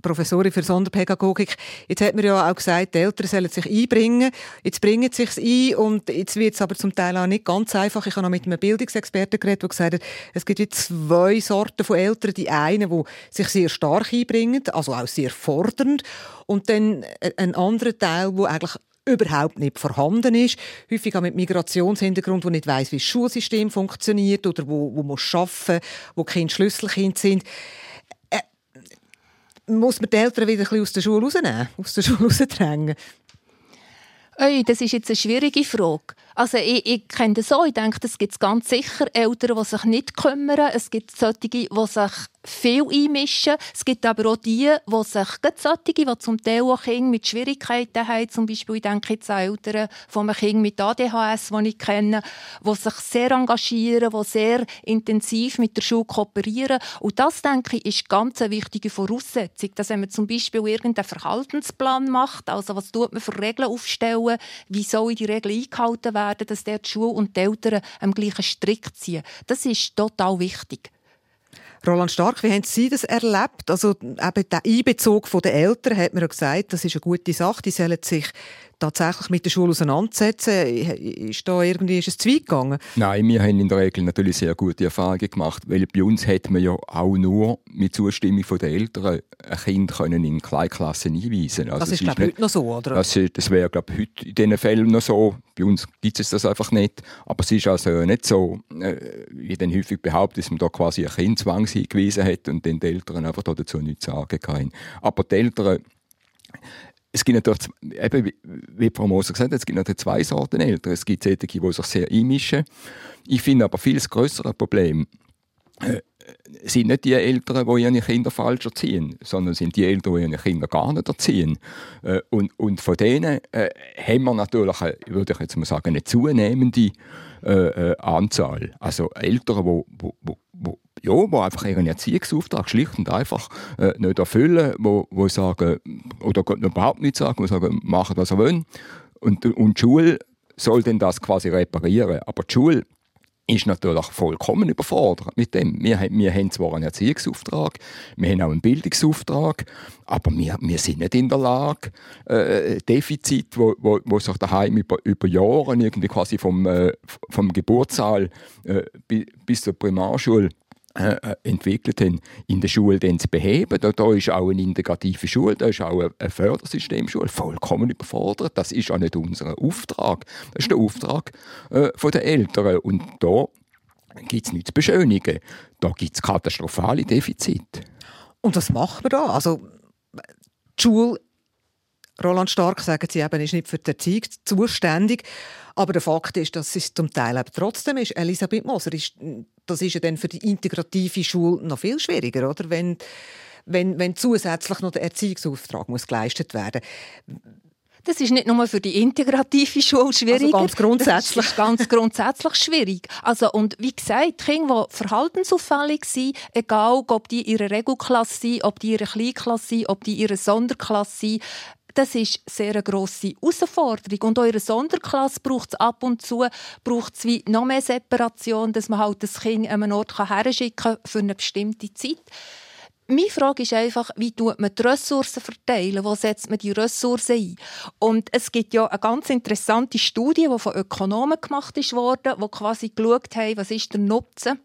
Professorin für Sonderpädagogik. Jetzt hat man ja auch gesagt, die Eltern sollen sich einbringen. Jetzt bringen sie sich ein und jetzt wird es aber zum Teil auch nicht ganz einfach. Ich habe noch mit einem Bildungsexperten geredet, der gesagt hat, es gibt jetzt zwei Sorten von Eltern. Die einen, die sich sehr stark einbringen, also auch sehr fordernd. Und dann ein anderer Teil, der eigentlich überhaupt nicht vorhanden ist. Häufig auch mit Migrationshintergrund, wo nicht weiß, wie das Schulsystem funktioniert oder wo, wo muss arbeiten, wo Kinder Schlüsselkind sind muss man die Eltern wieder ein bisschen aus der Schule rausnehmen, aus der Schule rausdrängen? Ey, das ist jetzt eine schwierige Frage. Also ich, ich kenne das so, ich denke, es gibt ganz sicher Eltern, die sich nicht kümmern. Es gibt solche, die sich viel einmischen. Es gibt aber auch die, die sich, solche, die zum Teil auch Kinder mit Schwierigkeiten haben, zum Beispiel, ich denke jetzt an Eltern von einem Kind mit ADHS, die ich kenne, die sich sehr engagieren, die sehr intensiv mit der Schule kooperieren. Und das, denke ich, ist ganz eine wichtige Voraussetzung, dass wenn man zum Beispiel irgendeinen Verhaltensplan macht, also was tut man für Regeln aufstellen, wie sollen die Regeln eingehalten werden, dass der die Schule und die Eltern am gleichen Strick ziehen. Das ist total wichtig. Roland Stark, wie haben Sie das erlebt? Also eben der Einbezug der Eltern, hat man ja gesagt, das ist eine gute Sache. Die sollen sich tatsächlich mit der Schule auseinandersetzen. Ist da irgendwie ist es zu weit gegangen? Nein, wir haben in der Regel natürlich sehr gute Erfahrungen gemacht, weil bei uns hätte man ja auch nur mit Zustimmung der Eltern ein Kind können in Kleinklassen einweisen also Das ist, glaube ich, heute noch so, oder? Das, das wäre, glaube ich, heute in diesen Fällen noch so. Bei uns gibt es das einfach nicht. Aber es ist also nicht so, äh, wie dann häufig behauptet, dass man da quasi einen Kindzwang hingewiesen hat und die Eltern einfach da dazu nichts sagen können. Aber die Eltern, es gibt natürlich, eben, wie- Frau Moser gesagt hat, es gibt natürlich zwei Sorten Eltern. Es gibt solche, die sich sehr einmischen. Ich finde aber viel grössere Problem, äh, sind nicht die Eltern, die ihre Kinder falsch erziehen, sondern sind die Eltern, die ihre Kinder gar nicht erziehen. Äh, Und, und von denen äh, haben wir natürlich, eine, würde ich jetzt mal sagen, eine zunehmende äh, äh, Anzahl. Also Eltern, wo, wo, wo, wo, ja, wo einfach ihren Erziehungsauftrag schlicht und einfach äh, nicht erfüllen, wo, wo sagen, oder überhaupt nicht sagen, wo sagen, machen, was ihr wollt. Und, und die Schule soll dann das quasi reparieren. Aber die Schule ist natürlich vollkommen überfordert mit dem. Wir, wir haben zwar einen Erziehungsauftrag, wir haben auch einen Bildungsauftrag, aber wir, wir sind nicht in der Lage, äh, Defizit, wo, wo, wo sich daheim über, über Jahre irgendwie quasi vom, äh, vom Geburtssaal äh, bi- bis zur Primarschule entwickelt haben, in der Schule dann zu beheben. Da, da ist auch eine integrative Schule, da ist auch eine- Fördersystemschule vollkommen überfordert. Das ist auch nicht unser Auftrag. Das ist der Auftrag äh, der Eltern. Und da gibt es nichts zu beschönigen. Da gibt es katastrophale Defizite. Und was macht man da? Also die Schule, Roland Stark, sagen Sie eben, ist nicht für die Erziehung zuständig. Aber der Fakt ist, dass es zum Teil eben trotzdem ist. Elisabeth Moser, ist, das ist ja dann für die integrative Schule noch viel schwieriger, oder? Wenn, wenn, wenn zusätzlich noch der Erziehungsauftrag muss geleistet werden Das ist nicht nur für die integrative Schule schwierig. Also ganz grundsätzlich. Das ist ganz grundsätzlich schwierig. Also, und wie gesagt, Kinder, die verhaltensauffällig sind, egal ob die ihre Regelklasse sind, ob die ihre Kleinklasse sind, ob die ihre Sonderklasse sind, das ist sehr eine grosse Herausforderung. Und einer Sonderklasse braucht es ab und zu braucht's wie noch mehr Separation, dass man halt das Kind an einen Ort herschicken kann für eine bestimmte Zeit. Meine Frage ist einfach, wie tut man die Ressourcen verteilen? Wo setzt man die Ressourcen ein? Und es gibt ja eine ganz interessante Studie, die von Ökonomen gemacht ist worden, die quasi geschaut haben, was ist der Nutzen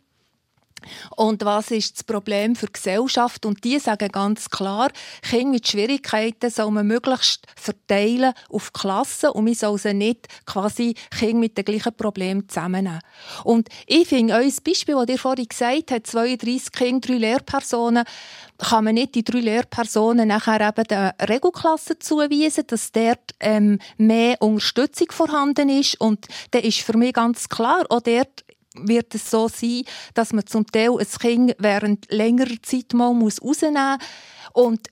Und was ist das Problem für die Gesellschaft? Und die sagen ganz klar, Kinder mit Schwierigkeiten soll man möglichst verteilen auf Klassen und man soll sie nicht quasi Kinder mit den gleichen Problemen zusammennehmen. Und ich finde, euer Beispiel, das ihr vorhin gesagt habt, 32 Kinder, drei Lehrpersonen, kann man nicht die drei Lehrpersonen nachher eben den Regelklassen zuweisen, dass dort ähm, mehr Unterstützung vorhanden ist. Und da ist für mich ganz klar, auch dort wird es so sein, dass man zum Teil ein Kind während längerer Zeit mal muss rausnehmen muss. Und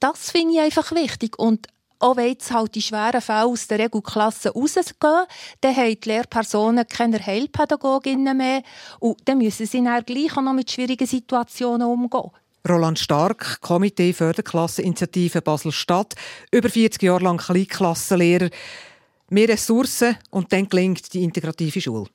das finde ich einfach wichtig. Und auch wenn jetzt halt die schweren Fälle aus der Regelklasse rausgehen, dann haben die Lehrpersonen keine Heilpädagoginnen mehr und dann müssen sie dann gleich auch noch mit schwierigen Situationen umgehen. Roland Stark, Komitee Förderklasseninitiative Basel-Stadt, über 40 Jahre lang Kleinklassenlehrer. Mehr Ressourcen und dann gelingt die integrative Schule.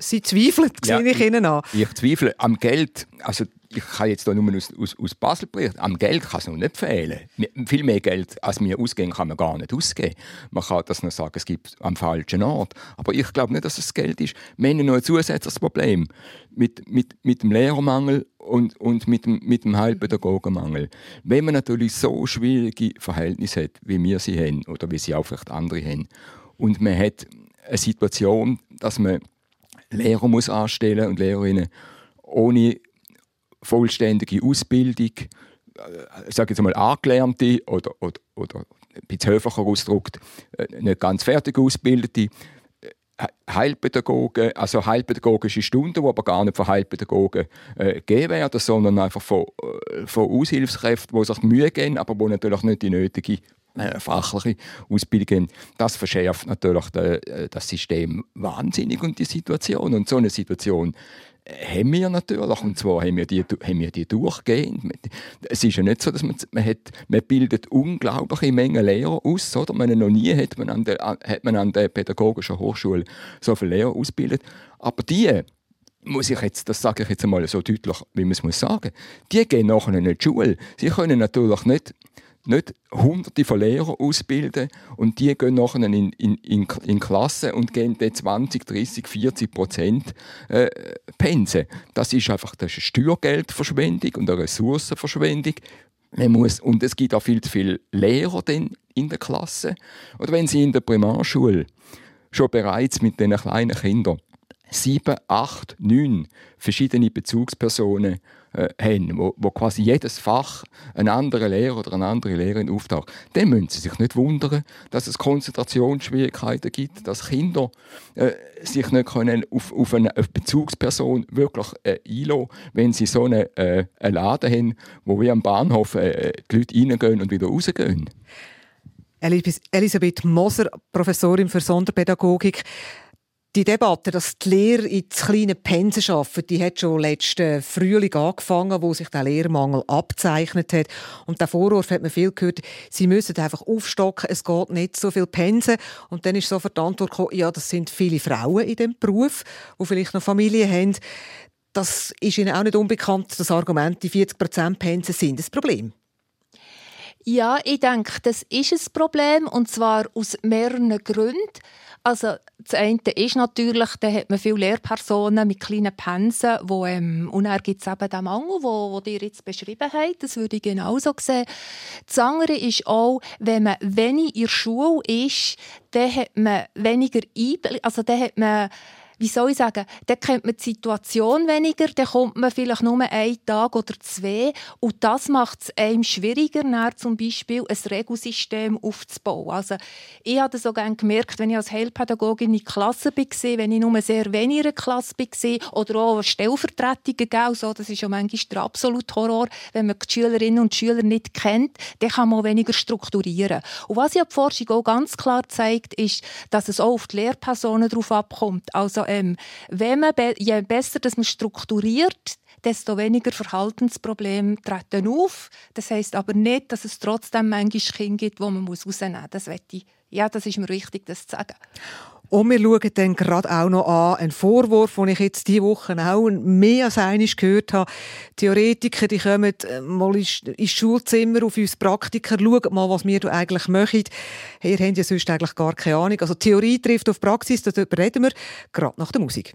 Sie zweifeln, Ja, sehe ich Ihnen an. Ich zweifle am Geld. Also ich kann jetzt hier nur aus, aus, aus Basel berichten. Am Geld kann es noch nicht fehlen. Viel mehr Geld, als wir ausgeben, kann man gar nicht ausgeben. Man kann das noch sagen, es gibt am falschen Ort. Aber ich glaube nicht, dass es Geld ist. Wir haben noch ein zusätzliches Problem mit, mit, mit dem Lehrermangel und, und mit, dem, mit dem Heilpädagogenmangel. Wenn man natürlich so schwierige Verhältnisse hat, wie wir sie haben, oder wie sie auch vielleicht andere haben, und man hat eine Situation, dass man Lehrer muss anstellen und Lehrerinnen. Ohne vollständige Ausbildung, äh, ich sage jetzt mal angelernte oder, oder, oder ein bisschen höflicher ausgedrückt, äh, nicht ganz fertig ausgebildete äh, Heilpädagogen, also heilpädagogische Stunden, die aber gar nicht von Heilpädagogen äh, gegeben werden, sondern einfach von, äh, von Aushilfskräften, die sich Mühe geben, aber die natürlich nicht die nötige äh, fachliche Ausbildung haben. Das verschärft natürlich äh, das System wahnsinnig und die Situation. Und so eine Situation äh, haben wir natürlich, und zwar haben wir die, haben wir die durchgehend. Es ist ja nicht so, dass man, man, hat, man bildet unglaubliche Mengen Lehrer aus, oder? Man, noch nie hat man, an der, hat man an der pädagogischen Hochschule so viele Lehrer ausgebildet. Aber die muss ich jetzt, das sage ich jetzt einmal so deutlich, wie man es muss sagen, die gehen nachher in die Schule. Sie können natürlich nicht nicht hunderte von Lehrern ausbilden und die gehen nachher in, in, in, in Klassen und gehen dann 20, 30, 40 Prozent äh, Pensen. Das ist einfach das ist Steuergeldverschwendung und eine Ressourcenverschwendung. Man muss, und es gibt auch viel zu viele Lehrer dann in der Klasse. Oder wenn Sie in der Primarschule schon bereits mit diesen kleinen Kindern sieben, acht, neun verschiedene Bezugspersonen äh, haben, wo, wo quasi jedes Fach einen anderen Lehrer oder eine andere Lehrerin auftaucht, dann müssen sie sich nicht wundern, dass es Konzentrationsschwierigkeiten gibt, dass Kinder äh, sich nicht können auf, auf eine Bezugsperson wirklich äh, einlassen wenn sie so einen, äh, einen Laden haben, wo wie am Bahnhof äh, die Leute reingehen und wieder rausgehen. Elis- Elisabeth Moser, Professorin für Sonderpädagogik. Die Debatte, dass die Lehrer in kleinen Pensen arbeiten, die hat schon letzten Frühling angefangen, wo sich der Lehrmangel abzeichnet hat. Und der Vorwurf hat man viel gehört, sie müssen einfach aufstocken, es geht nicht so viel Pensen. Und dann ist sofort die Antwort gekommen, ja, das sind viele Frauen in dem Beruf, die vielleicht noch Familie haben. Das ist ihnen auch nicht unbekannt, das Argument, die 40% Pensen sind das Problem. Ja, ich denke, das ist ein Problem und zwar aus mehreren Gründen. Also das eine ist natürlich, da hat man viele Lehrpersonen mit kleinen Pensen, wo, ähm, und dann gibt es eben den Mangel, wo, wo ihr jetzt beschrieben habt. Das würde ich genauso sehen. Das andere ist auch, wenn man wenig in der Schule ist, dann hat man weniger Einblick, also dann hat man wie soll ich sagen, dann kennt man die Situation weniger, dann kommt man vielleicht nur einen Tag oder zwei und das macht es einem schwieriger, dann zum Beispiel ein Regelsystem aufzubauen. Also ich habe das so gerne gemerkt, wenn ich als Heilpädagogin in die Klasse war, wenn ich nur sehr wenig in einer Klasse war oder auch Stellvertretungen gegeben, so, das ist ja manchmal der absolute Horror, wenn man die Schülerinnen und Schüler nicht kennt, dann kann man auch weniger strukturieren. Und was ja die Forschung auch ganz klar zeigt, ist, dass es auch auf die Lehrpersonen drauf abkommt. Also ähm, wenn man be je besser dass man strukturiert, desto weniger Verhaltensprobleme treten auf. Das heißt aber nicht, dass es trotzdem manchmal Kinder gibt, die man rausnehmen muss. Das ja, das ist mir wichtig, das zu sagen. Und wir schauen dann gerade auch noch an einen Vorwurf, den ich jetzt diese Woche auch mehr als einmal gehört habe. Theoretiker, die kommen äh, mal ins Schulzimmer auf uns Praktiker, schauen mal, was wir da eigentlich machen. Ihr habt ja sonst eigentlich gar keine Ahnung. Also Theorie trifft auf Praxis, darüber reden wir gerade nach der Musik.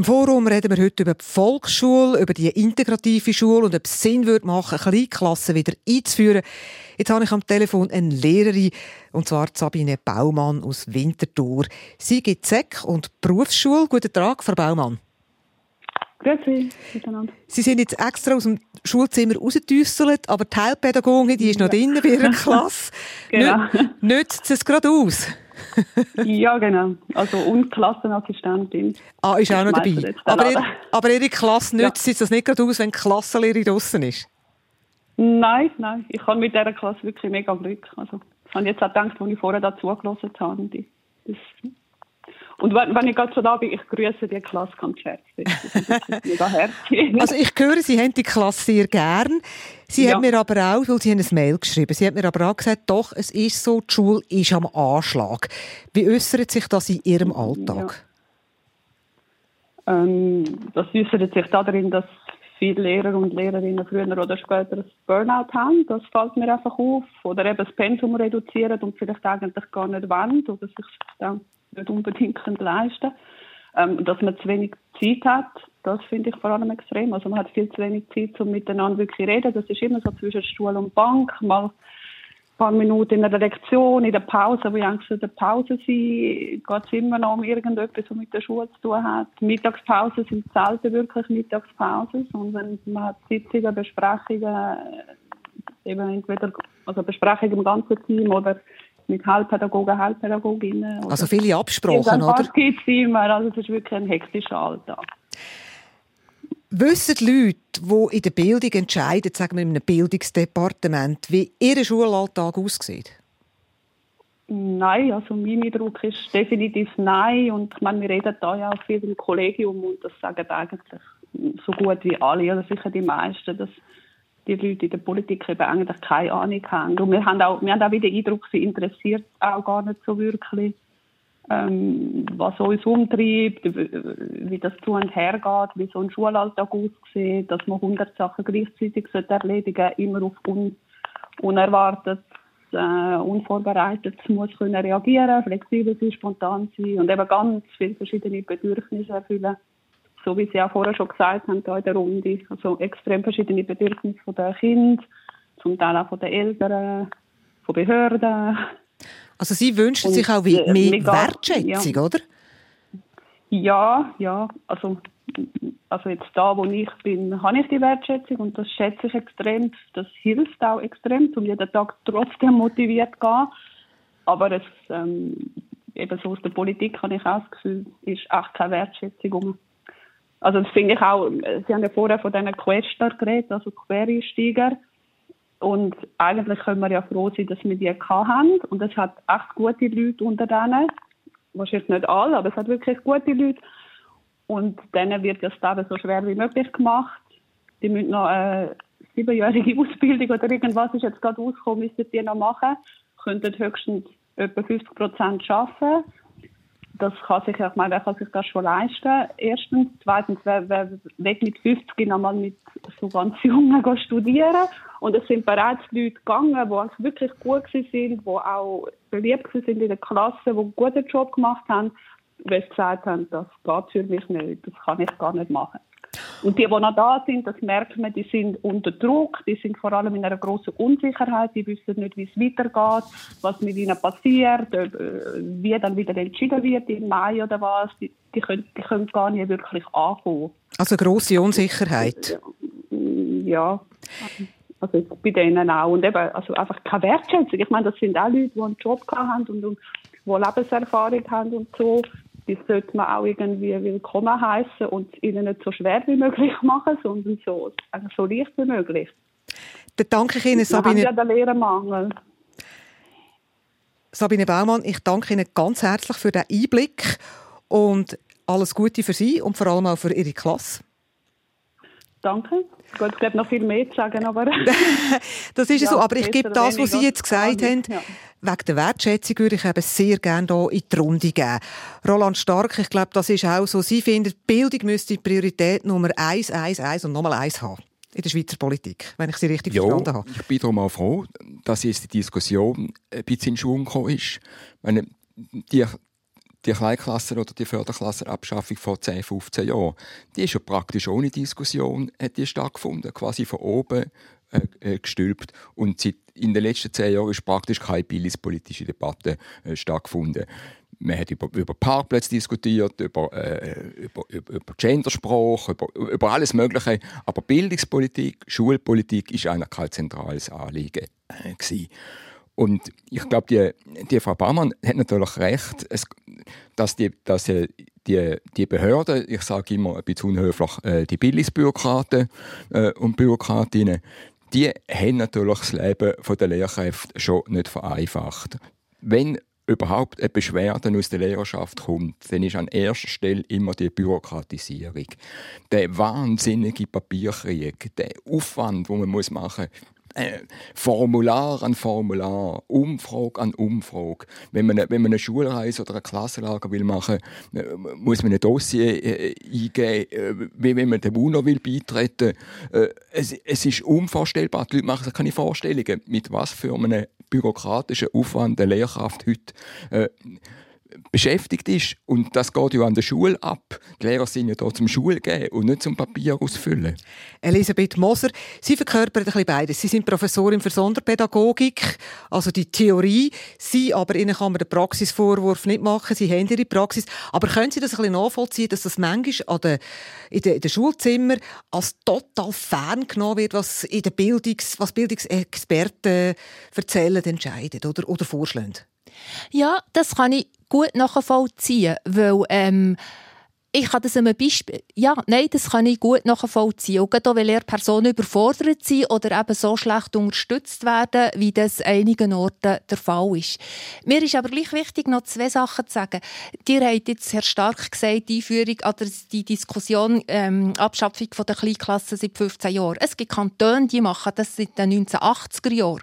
Im Forum reden wir heute über die Volksschule, über die integrative Schule und ob es Sinn würde machen, Kleinklassen wieder einzuführen. Jetzt habe ich am Telefon eine Lehrerin, und zwar Sabine Baumann aus Winterthur. Sie gibt SEC und Berufsschule. Guten Tag, Frau Baumann. Grüezi miteinander. Sie sind jetzt extra aus dem Schulzimmer rausgedüsselt, aber die Heilpädagogin, die ist noch drinnen bei ihrer Klasse. Genau. Nü- Nützt es gerade aus? ja, genau. Also und Klassenassistentin. Ah, ist auch noch dabei. Aber, ihr, aber Ihre Klasse Ja. nützt jetzt das nicht gerade aus, wenn die Klassenlehrerin draussen ist? Nein, nein. Ich habe mit dieser Klasse wirklich mega Glück. Also, ich habe jetzt auch gedacht, als ich vorher da zugelassen habe. Das, und wenn, wenn ich gerade so da bin, ich grüße die Klasse ganz herzlich. Mega herzlich. Also ich höre, Sie haben die Klasse sehr gern. Sie Ja. haben mir aber auch, weil Sie haben ein Mail geschrieben, Sie haben mir aber auch gesagt, doch, es ist so, die Schule ist am Anschlag. Wie äußert sich das in Ihrem Alltag? Ähm, das äußert sich darin, dass viele Lehrer und Lehrerinnen früher oder später ein Burnout haben. Das fällt mir einfach auf. Oder eben das Pensum reduzieren und vielleicht eigentlich gar nicht wollen oder sich dann nicht unbedingt leisten ähm, Dass man zu wenig Zeit hat, das finde ich vor allem extrem. Also man hat viel zu wenig Zeit, um miteinander wirklich zu reden. Das ist immer so zwischen Stuhl und Bank. Mal ein paar Minuten in einer Lektion, in der Pause, wo ich eigentlich in der Pause sein, geht es immer noch um irgendetwas, was mit der Schule zu tun hat. Mittagspausen sind selten wirklich Mittagspausen, sondern man hat Sitzungen, Besprechungen, eben entweder also Besprechungen im ganzen Team oder mit Heilpädagogen, Heilpädagoginnen. Also viele Absprachen, oder? gibt es immer, also es ist wirklich ein hektischer Alltag. Wissen die Leute, die in der Bildung entscheiden, sagen wir in einem Bildungsdepartement, wie ihr Schulalltag aussieht? Nein, also mein Eindruck ist definitiv nein. Und ich meine, wir reden da ja auch viel im Kollegium und das sagen eigentlich so gut wie alle, oder sicher die meisten, dass die Leute in der Politik eben eigentlich keine Ahnung haben. Und wir haben auch, wir haben auch wieder den Eindruck, sie interessiert auch gar nicht so wirklich, ähm, was uns umtreibt, wie das zu und her geht, wie so ein Schulalltag aussieht, dass man 100 Sachen gleichzeitig erledigen sollte, immer auf un unerwartet, äh, unvorbereitet muss können reagieren, flexibel sein, spontan sein und eben ganz viele verschiedene Bedürfnisse erfüllen. So wie Sie auch vorher schon gesagt haben, da in der Runde. Also extrem verschiedene Bedürfnisse von den Kindern, zum Teil auch von den Eltern, von Behörden. Also Sie wünschen Und, sich auch wie- äh, mehr mega- Wertschätzung, ja. oder? Ja, ja, also, also jetzt da, wo ich bin, habe ich die Wertschätzung und das schätze ich extrem. Das hilft auch extrem, um jeden Tag trotzdem motiviert zu gehen. Aber es, ähm, eben so aus der Politik habe ich auch das Gefühl, ist echt keine Wertschätzung um. Also das finde ich auch, äh, Sie haben ja vorher von diesen Quester geredet, also Quereinsteiger. Und eigentlich können wir ja froh sein, dass wir die haben. Und es hat echt gute Leute unter denen. Wahrscheinlich nicht alle, aber es hat wirklich gute Leute. Und denen wird das Leben so schwer wie möglich gemacht. Die müssen noch eine siebenjährige Ausbildung oder irgendwas ist jetzt gerade rausgekommen, müssen die noch machen. Könnten höchstens etwa 50 Prozent arbeiten. Das kann sich, ich meine, wer kann sich das schon leisten? Erstens. Zweitens, wer, wer weg mit 50 nochmal mit so ganz Jungen studieren. Und es sind bereits Leute gegangen, die also wirklich gut waren, die auch beliebt waren in der Klasse, die einen guten Job gemacht haben, weil sie gesagt haben, das geht für mich nicht, das kann ich gar nicht machen. Und die, die noch da sind, das merkt man, die sind unter Druck, die sind vor allem in einer großen Unsicherheit, die wissen nicht, wie es weitergeht, was mit ihnen passiert, äh, wie dann wieder entschieden wird im Mai oder was. Die, die, können, die können gar nicht wirklich ankommen. Also grosse Unsicherheit. Ja, also bei denen auch. Und eben, also einfach keine Wertschätzung. Ich meine, das sind auch Leute, die einen Job haben und, und die Lebenserfahrung haben und so. Die sollte man auch irgendwie willkommen heißen und ihnen nicht so schwer wie möglich machen, sondern so, also so leicht wie möglich. Dann danke ich Ihnen, Wir haben Sabine, ja den Lehrermangel. Sabine Baumann. Ich danke Ihnen ganz herzlich für den Einblick und alles Gute für Sie und vor allem auch für Ihre Klasse. Danke. Gut, es gibt noch viel mehr zu sagen, aber Das ist ja, so, aber ich gebe das, was Sie jetzt gesagt haben, Ja. wegen der Wertschätzung würde ich eben sehr gerne hier in die Runde geben. Roland Stark, ich glaube, das ist auch so. Sie finden, Bildung müsste Priorität Nummer eins, eins, eins und nochmal eins haben. In der Schweizer Politik, wenn ich Sie richtig Ja, verstanden habe. ich bin darum auch froh, dass jetzt die Diskussion ein bisschen in Schwung gekommen ist. Ich Meine, die, die Kleinklassen- oder die Förderklassenabschaffung vor 10, 15 Jahren, die ist ja praktisch ohne Diskussion hat die stattgefunden, quasi von oben äh, äh, gestülpt. Und seit, in den letzten zehn Jahren ist praktisch keine bildungspolitische Debatte äh, stattgefunden. Man hat über, über Parkplätze diskutiert, über, äh, über, über, über Gendersprache, über, über alles Mögliche. Aber Bildungspolitik, Schulpolitik ist eigentlich kein zentrales Anliegen. Äh. Und ich glaube, die, die Frau Baumann hat natürlich recht, es, dass, die, dass die, die Behörden, ich sage immer ein bisschen unhöflich, äh, die Bildungsbürokraten äh, und Bürokratinnen, die haben natürlich das Leben der Lehrkräfte schon nicht vereinfacht. Wenn überhaupt eine Beschwerde aus der Lehrerschaft kommt, dann ist an erster Stelle immer die Bürokratisierung. Der wahnsinnige Papierkrieg, der Aufwand, den man machen muss, äh, Formular an Formular, Umfrage an Umfrage. Wenn man, wenn man eine Schulreise oder ein Klassenlager will machen will, muss man ein Dossier äh, eingeben, äh, wie wenn man dem UNO will beitreten will. Äh, es, es ist unvorstellbar. Die Leute machen sich keine Vorstellungen, mit was für einem bürokratischen Aufwand eine Lehrkraft heute äh, beschäftigt ist. Und das geht ja an der Schule ab. Die Lehrer sind ja da zum Schul geben und nicht zum Papier ausfüllen. Elisabeth Moser, Sie verkörpern ein bisschen beides. Sie sind Professorin für Sonderpädagogik, also die Theorie. Sie, aber Ihnen kann man den Praxisvorwurf nicht machen. Sie haben Ihre Praxis. Aber können Sie das ein bisschen nachvollziehen, dass das manchmal an der, in den, in den Schulzimmern als total ferngenommen wird, was in der Bildungs, was Bildungsexperten erzählen, entscheiden oder, oder vorschlagen? Ja, das kann ich gut nachvollziehen, weil ähm, ich kann das einem Beispiel, ja, nein, das kann ich gut nachvollziehen. Und gerade auch, weil Lehrpersonen überfordert sind oder eben so schlecht unterstützt werden, wie das einigen Orten der Fall ist. Mir ist aber gleich wichtig, noch zwei Sachen zu sagen. Ihr habt jetzt sehr stark gesagt, die Einführung oder die Diskussion, ähm, Abschaffung von der Kleinklassen seit 15 Jahren. Es gibt Kantone, die machen das seit den 1980er Jahren.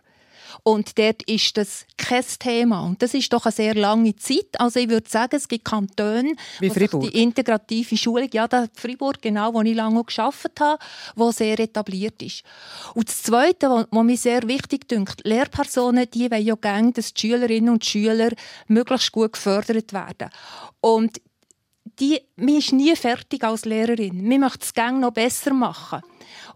Und dort ist das kein Thema. Und das ist doch eine sehr lange Zeit. Also ich würde sagen, es gibt Kantone, Wie Fribourg. die integrative Schulung, ja, da Fribourg, genau, wo ich lange gearbeitet habe, wo sehr etabliert ist. Und das Zweite, was was mir sehr wichtig dünkt, Lehrpersonen, die wollen ja gerne, dass die Schülerinnen und Schüler möglichst gut gefördert werden. Und die, man ist nie fertig als Lehrerin. Man möchte es gerne noch besser machen.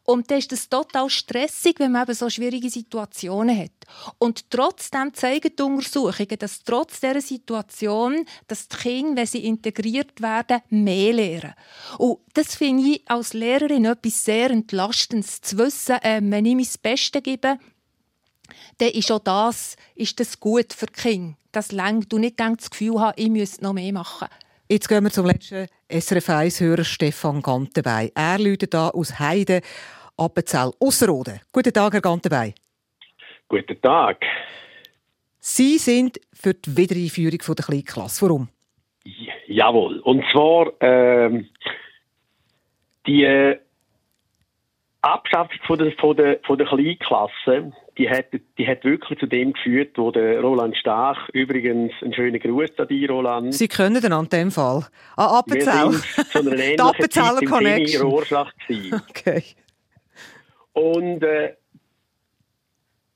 Und dann ist es total stressig, wenn man eben so schwierige Situationen hat. Und trotzdem zeigen die Untersuchungen, dass trotz dieser Situation, dass die Kinder, wenn sie integriert werden, mehr lernen. Und das finde ich als Lehrerin etwas sehr Entlastendes, zu wissen, äh, wenn ich mein Bestes gebe, dann ist auch das, ist das gut für die Kinder. Das längt und nicht das Gefühl haben, ich müsste noch mehr machen. Jetzt gehen wir zum letzten SRF 1-Hörer Stefan Gantenbei. Er läutet da aus Heide, Appenzell, Ausserrhoden. Guten Tag, Herr Gantenbei. Guten Tag. Sie sind für die Wiedereinführung der Kleinklasse. Warum? J- Jawohl. Und zwar ähm, die äh, Abschaffung von der, von der, von der Kleinklasse, die hat, die hat wirklich zu dem geführt, wo der Roland Stach, übrigens ein schöner Gruß an dich, Roland. Sie können den an dem Fall. An Wir Appenzell. sind Die ähnlichen Appenzeller Zeit im Connection. Semi-Rorschach gewesen. Okay. Und äh,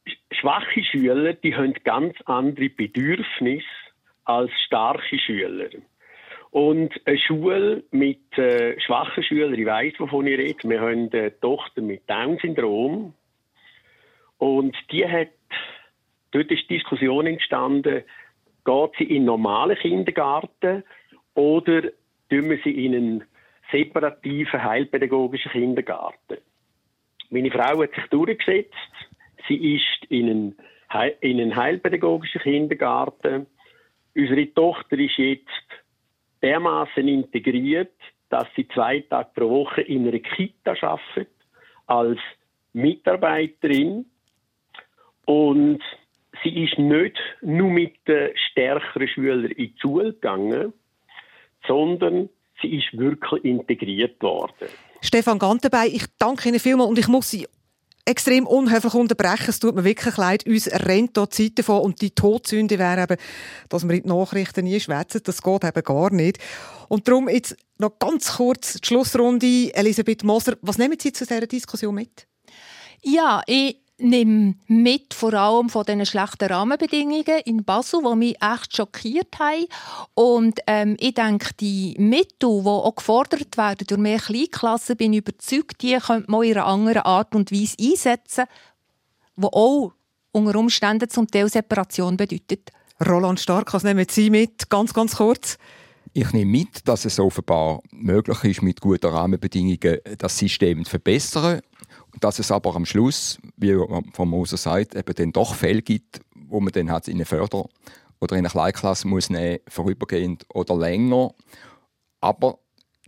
sch- schwache Schüler, die haben ganz andere Bedürfnisse als starke Schüler. Und eine Schule mit äh, schwachen Schülern, ich weiss, wovon ich rede, wir haben eine Tochter mit Down-Syndrom und die hat, dort ist die Diskussion entstanden, geht sie in einen normalen Kindergarten oder tun wir sie in einen separativen heilpädagogischen Kindergarten? Meine Frau hat sich durchgesetzt. Sie ist in einen, Heil- in einen heilpädagogischen Kindergarten. Unsere Tochter ist jetzt dermaßen integriert, dass sie zwei Tage pro Woche in einer Kita arbeitet, als Mitarbeiterin. Und sie ist nicht nur mit den stärkeren Schülern in die Schule gegangen, sondern sie ist wirklich integriert worden. Stefan Gantenbein, ich danke Ihnen vielmals und ich muss Sie extrem unhöflich unterbrechen. Es tut mir wirklich leid. Uns rennt hier die Zeit davon und die Todsünde wäre eben, dass wir in die Nachrichten nie schwätzen. Das geht eben gar nicht. Und darum jetzt noch ganz kurz die Schlussrunde. Elisabeth Moser, was nehmen Sie zu dieser Diskussion mit? Ja, ich nehme mit vor allem von diesen schlechten Rahmenbedingungen in Basel, die mich echt schockiert haben. Und ähm, ich denke, die Mittel, die auch gefordert werden durch mehr Kleinklassen, bin ich überzeugt, die könnte man in einer anderen Art und Weise einsetzen, die auch unter Umständen zum Teil Separation bedeutet. Roland Stark, was nehmen Sie mit? Ganz, ganz kurz. Ich nehme mit, dass es offenbar möglich ist, mit guten Rahmenbedingungen das System zu verbessern. Dass es aber am Schluss, wie Frau Moser sagt, eben dann doch Fälle gibt, wo man dann halt in eine Förder- oder in eine Kleinklasse muss nehmen, vorübergehend oder länger. Aber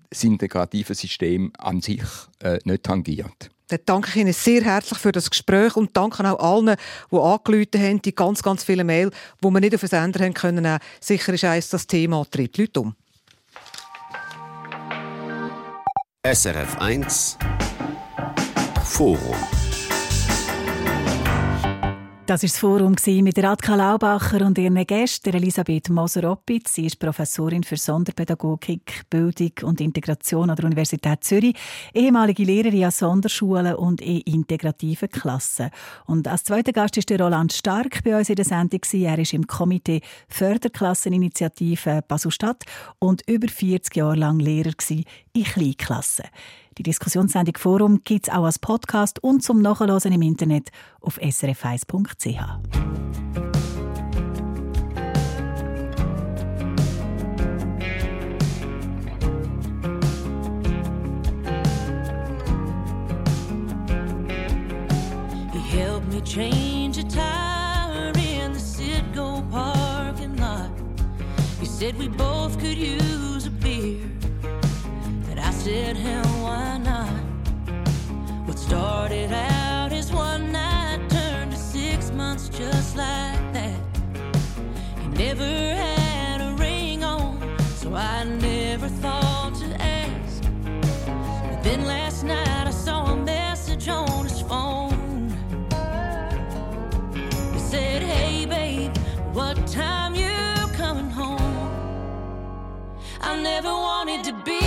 das integrative System an sich äh, nicht tangiert. Dann danke ich Ihnen sehr herzlich für das Gespräch und danke auch allen, die angerufen haben, die ganz, ganz viele Mail, die wir nicht auf den Sender haben können. Sicher ist eins das Thema, treibt die Leute um. SRF 1 Forum Das war das Forum mit Radka Laubacher und ihren Gästen Elisabeth Moser-Oppitz. Sie ist Professorin für Sonderpädagogik, Bildung und Integration an der Universität Zürich, ehemalige Lehrerin an Sonderschulen und in integrativen Klassen. Und als zweiter Gast ist der Roland Stark bei uns in der Sendung. Er ist im Komitee Förderklasseninitiative Basel-Stadt und über 40 Jahre lang Lehrer in Kleinklassen. Die Diskussionssendung Forum gibt es auch als Podcast und zum Nachhören im Internet auf srf1.ch. He helped me change a tire in the Citgo parking lot. He said we both could use said, hell, why not? What started out as one night turned to six months just like that. He never had a ring on, so I never thought to ask. But then last night I saw a message on his phone. He said, Hey babe, what time you coming home? I never wanted to be